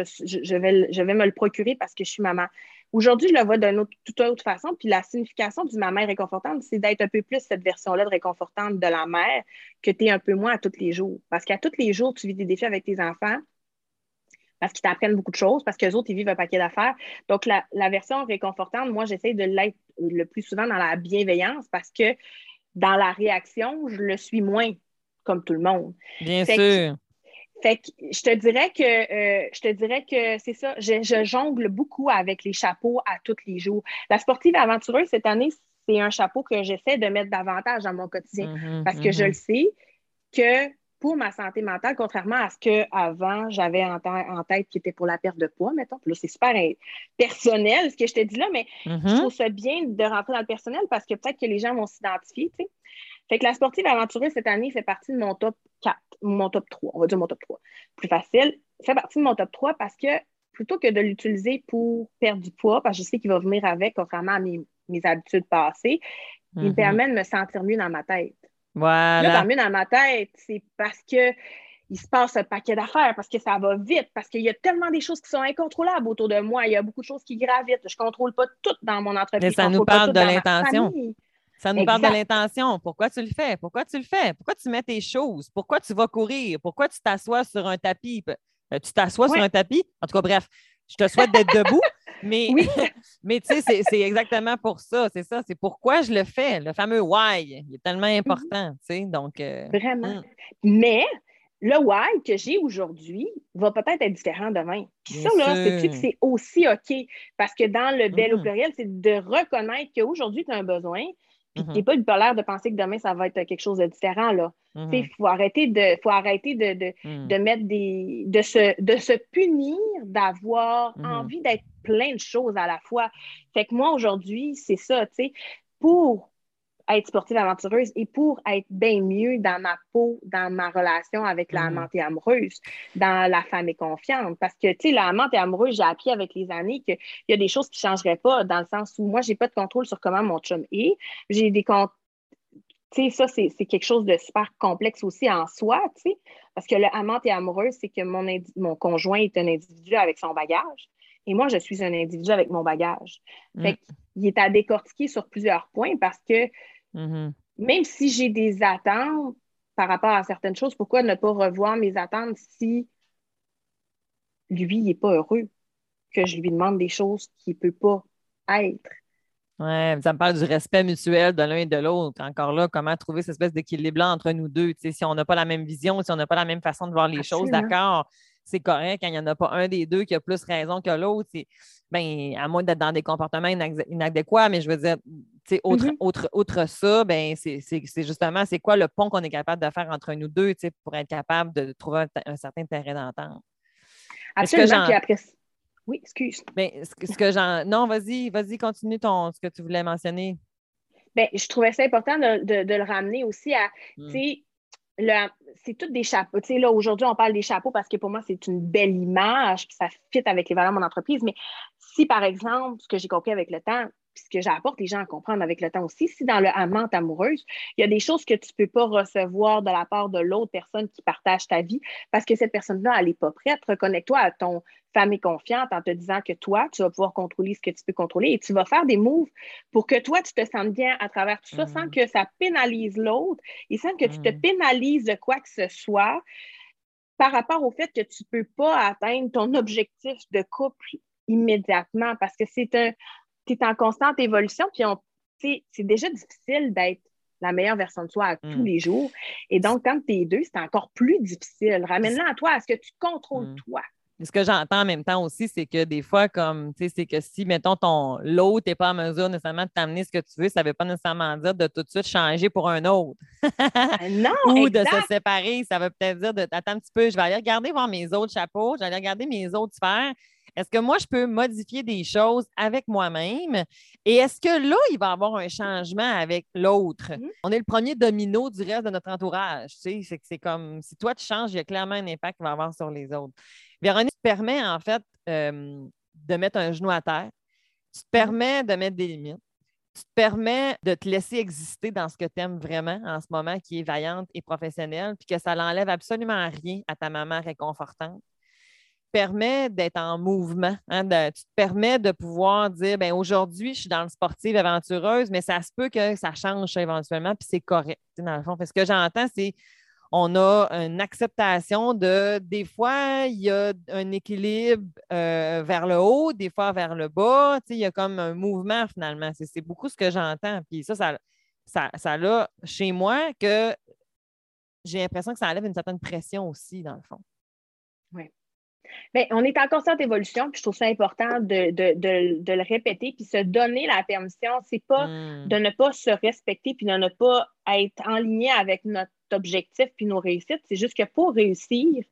vais, je vais me le procurer parce que je suis maman. Aujourd'hui, je le vois d'une toute autre façon. Puis la signification du ma mère réconfortante, c'est d'être un peu plus cette version-là de réconfortante de la mère que tu es un peu moins à tous les jours. Parce qu'à tous les jours, tu vis des défis avec tes enfants parce qu'ils t'apprennent beaucoup de choses, parce qu'eux autres, ils vivent un paquet d'affaires. Donc, la, version réconfortante, moi, j'essaie de l'être le plus souvent dans la bienveillance parce que dans la réaction, je le suis moins comme tout le monde. Bien sûr. Fait que je te dirais que euh, je te dirais que c'est ça, je, jongle beaucoup avec les chapeaux à tous les jours. La sportive aventureuse, cette année, c'est un chapeau que j'essaie de mettre davantage dans mon quotidien mm-hmm, parce que je mm-hmm. le sais que pour ma santé mentale, contrairement à ce qu'avant j'avais en, tête qui était pour la perte de poids, mettons. là, c'est super personnel ce que je te dis là, mais je mm-hmm. trouve ça bien de rentrer dans le personnel parce que peut-être que les gens vont s'identifier, tu sais. Fait que la sportive aventureuse cette année fait partie de mon top 4, mon top 3, on va dire mon top 3. Plus facile, fait partie de mon top 3 parce que plutôt que de l'utiliser pour perdre du poids, parce que je sais qu'il va venir avec, contrairement à mes, habitudes passées, il me mm-hmm. permet de me sentir mieux dans ma tête. Voilà. Là, mieux dans ma tête, c'est parce que il se passe un paquet d'affaires parce que ça va vite, parce qu'il y a tellement des choses qui sont incontrôlables autour de moi. Il y a beaucoup de choses qui gravitent. Je ne contrôle pas tout dans mon entreprise. Mais ça nous parle de l'intention. Ça nous parle de l'intention. Pourquoi tu le fais? Pourquoi tu le fais? Pourquoi tu mets tes choses? Pourquoi tu vas courir? Pourquoi tu t'assois sur un tapis? Euh, tu t'assois sur un tapis? En tout cas, bref, je te souhaite d'être debout. <laughs> Mais, <laughs> mais tu sais, c'est exactement pour ça. C'est ça. C'est pourquoi je le fais. Le fameux why. Il est tellement mm-hmm. important. Tu sais, donc. Euh, Vraiment. Mm. Mais le why que j'ai aujourd'hui va peut-être être différent demain. Puis ça, là, c'est aussi OK. Parce que dans le bel au mm-hmm. pluriel, c'est de reconnaître qu'aujourd'hui, tu as un besoin, puis tu n'es pas bipolaire de penser que demain, ça va être quelque chose de différent. Là. Il faut arrêter de, faut arrêter de, mm. mettre des. de se, de se punir d'avoir envie d'être plein de choses à la fois. Fait que moi, aujourd'hui, c'est ça, tu sais, pour être sportive aventureuse et pour être bien mieux dans ma peau, dans ma relation avec la mm. et amoureuse, dans la femme et confiante. Parce que, tu sais, la et amoureuse, j'ai appris avec les années qu'il y a des choses qui ne changeraient pas dans le sens où moi, je n'ai pas de contrôle sur comment mon chum est. J'ai des tu sais, ça, c'est quelque chose de super complexe aussi en soi, tu sais, parce que le amante et amoureuse, c'est que mon, mon conjoint est un individu avec son bagage. Et moi, je suis un individu avec mon bagage. Mm. Fait qu'il est à décortiquer sur plusieurs points parce que mm-hmm. même si j'ai des attentes par rapport à certaines choses, pourquoi ne pas revoir mes attentes si lui n'est pas heureux, que je lui demande des choses qu'il ne peut pas être? Oui, ça me parle du respect mutuel de l'un et de l'autre. Encore là, comment trouver cette espèce d'équilibre entre nous deux? si on n'a pas la même vision, si on n'a pas la même façon de voir les choses, d'accord, c'est correct. Quand il n'y en a pas un des deux qui a plus raison que l'autre, ben, à moins d'être dans des comportements inadéquats, mais je veux dire, autre, mm-hmm. autre, autre ça, ben, c'est justement, c'est quoi le pont qu'on est capable de faire entre nous deux pour être capable de trouver un, certain terrain d'entente? Absolument. Puis après, oui, excuse. Ben, ce que, j'en. Non, vas-y, vas-y, continue ton ce que tu voulais mentionner. Bien, je trouvais ça important de, le ramener aussi à, mm c'est tous des chapeaux. Tu sais, là, aujourd'hui, on parle des chapeaux parce que pour moi, c'est une belle image, puis ça fit avec les valeurs de mon entreprise. Mais si, par exemple, ce que j'ai compris avec le temps, puis ce que j'apporte les gens à comprendre avec le temps aussi, si dans le amante amoureuse, il y a des choses que tu ne peux pas recevoir de la part de l'autre personne qui partage ta vie parce que cette personne-là, elle n'est pas prête. Reconnecte-toi à ton femme est confiante en te disant que toi, tu vas pouvoir contrôler ce que tu peux contrôler et tu vas faire des moves pour que toi, tu te sentes bien à travers tout ça sans mm. que ça pénalise l'autre et sans que tu te mm. pénalises de quoi que ce soit par rapport au fait que tu ne peux pas atteindre ton objectif de couple immédiatement parce que c'est un, tu es en constante évolution, puis c'est déjà difficile d'être la meilleure version de soi à tous mm. les jours. Et donc, quand tu es deux, c'est encore plus difficile. Ramène-la à toi, à ce que tu contrôles toi? Ce que j'entends en même temps aussi, c'est que des fois, comme, tu sais, c'est que si, mettons, ton l'autre n'est pas en mesure nécessairement de t'amener ce que tu veux, ça ne veut pas nécessairement dire de tout de suite changer pour un autre. non, <laughs> Ou de se séparer. Ça veut peut-être dire de attends un petit peu, je vais aller regarder voir mes autres chapeaux, je vais aller regarder mes autres sphères. Est-ce que moi, je peux modifier des choses avec moi-même? Et est-ce que là, il va y avoir un changement avec l'autre? Mm-hmm. On est le premier domino du reste de notre entourage. Tu sais, c'est comme si toi, tu changes, il y a clairement un impact qu'il va avoir sur les autres. Véronique te permet en fait euh, de mettre un genou à terre. Tu te mm-hmm. permets de mettre des limites. Tu te permets de te laisser exister dans ce que tu aimes vraiment en ce moment, qui est vaillante et professionnelle, puis que ça n'enlève absolument rien à ta maman réconfortante permet d'être en mouvement. Hein, tu te permets de pouvoir dire ben aujourd'hui, je suis dans le sportif aventureuse, mais ça se peut que ça change éventuellement, puis c'est correct. Dans le fond. ce que j'entends, c'est on a une acceptation de des fois, il y a un équilibre euh, vers le haut, des fois vers le bas. Il y a comme un mouvement finalement. C'est beaucoup ce que j'entends. Puis ça, ça, ça, ça a chez moi que j'ai l'impression que ça enlève une certaine pression aussi, dans le fond. Bien, on est en constante évolution, puis je trouve ça important de, le répéter, puis se donner la permission. C'est pas hmm. de ne pas se respecter, puis de ne pas être en ligne avec notre objectif puis nos réussites. C'est juste que pour réussir,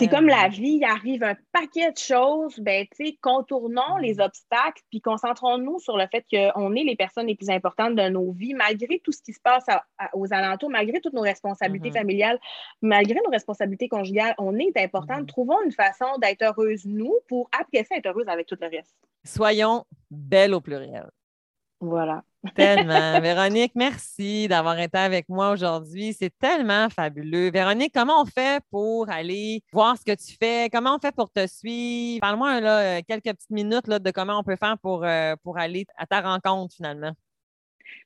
c'est comme la vie, il arrive un paquet de choses, ben, contournons les mm. obstacles, puis concentrons-nous sur le fait qu'on est les personnes les plus importantes de nos vies, malgré tout ce qui se passe aux alentours, malgré toutes nos responsabilités mm-hmm. familiales, malgré nos responsabilités conjugales, on est important. Mm-hmm. Trouvons une façon d'être heureuse, nous, pour après ça être heureuse avec tout le reste. Soyons belles au pluriel. Voilà. Tellement. Véronique, merci d'avoir été avec moi aujourd'hui. C'est tellement fabuleux. Véronique, comment on fait pour aller voir ce que tu fais? Comment on fait pour te suivre? Parle-moi là, quelques petites minutes là, de comment on peut faire pour, euh, pour aller à ta rencontre finalement.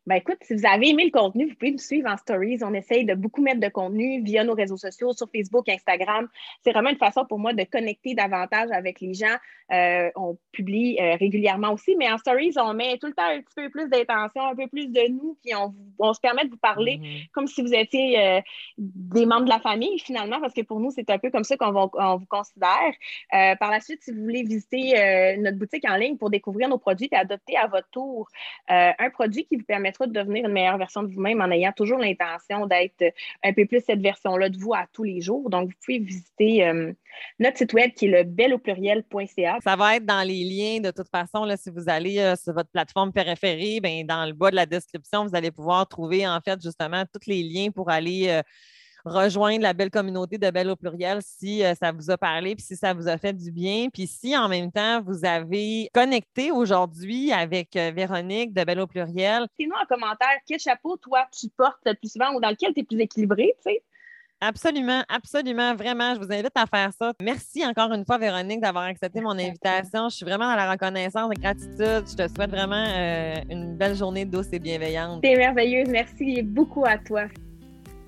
Ben écoute, si vous avez aimé le contenu, vous pouvez nous suivre en stories. On essaye de beaucoup mettre de contenu via nos réseaux sociaux, sur Facebook, Instagram. C'est vraiment une façon pour moi de connecter davantage avec les gens. Euh, on publie euh, régulièrement aussi, mais en stories, on met tout le temps un petit peu plus d'intention, un peu plus de nous, puis on, se permet de vous parler mm-hmm. comme si vous étiez euh, des membres de la famille, finalement, parce que pour nous, c'est un peu comme ça qu'on vous considère. par la suite, si vous voulez visiter notre boutique en ligne pour découvrir nos produits et adopter à votre tour un produit qui vous permettra de devenir une meilleure version de vous-même en ayant toujours l'intention d'être un peu plus cette version-là de vous à tous les jours. Donc, vous pouvez visiter notre site web qui est le bel pluriel.ca. Ça va être dans les liens de toute façon. Là, si vous allez euh, sur votre plateforme préférée, ben, dans le bas de la description, vous allez pouvoir trouver en fait justement tous les liens pour aller euh, rejoindre la belle communauté de Belle au pluriel si euh, ça vous a parlé, puis si ça vous a fait du bien, puis si en même temps vous avez connecté aujourd'hui avec Véronique de Belle au pluriel. Sinon, en commentaire quel chapeau toi tu portes le plus souvent ou dans lequel tu es plus équilibré, tu sais? Absolument, absolument, vraiment. Je vous invite à faire ça. Merci encore une fois, Véronique, d'avoir accepté mon invitation. Je suis vraiment dans la reconnaissance et gratitude. Je te souhaite vraiment euh, une belle journée douce et bienveillante. C'est merveilleuse. Merci beaucoup à toi.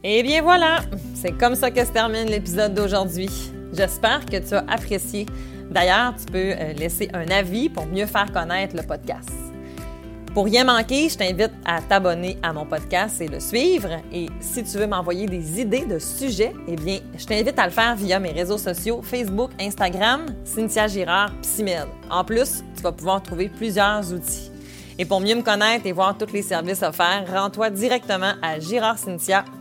Et bien voilà, c'est comme ça que se termine l'épisode d'aujourd'hui. J'espère que tu as apprécié. D'ailleurs, tu peux euh, laisser un avis pour mieux faire connaître le podcast. Pour rien manquer, je t'invite à t'abonner à mon podcast et le suivre. Et si tu veux m'envoyer des idées de sujets, eh bien, je t'invite à le faire via mes réseaux sociaux Facebook, Instagram, Cynthia Girard, Psymed. En plus, tu vas pouvoir trouver plusieurs outils. Et pour mieux me connaître et voir tous les services offerts, rends-toi directement à girardcynthia.com.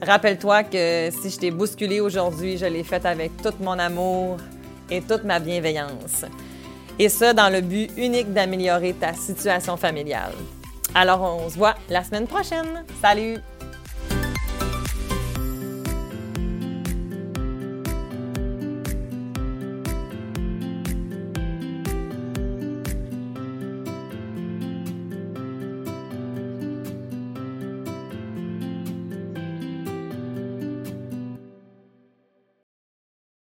Rappelle-toi que si je t'ai bousculé aujourd'hui, je l'ai fait avec tout mon amour et toute ma bienveillance et ce, dans le but unique d'améliorer ta situation familiale. Alors, on se voit la semaine prochaine. Salut!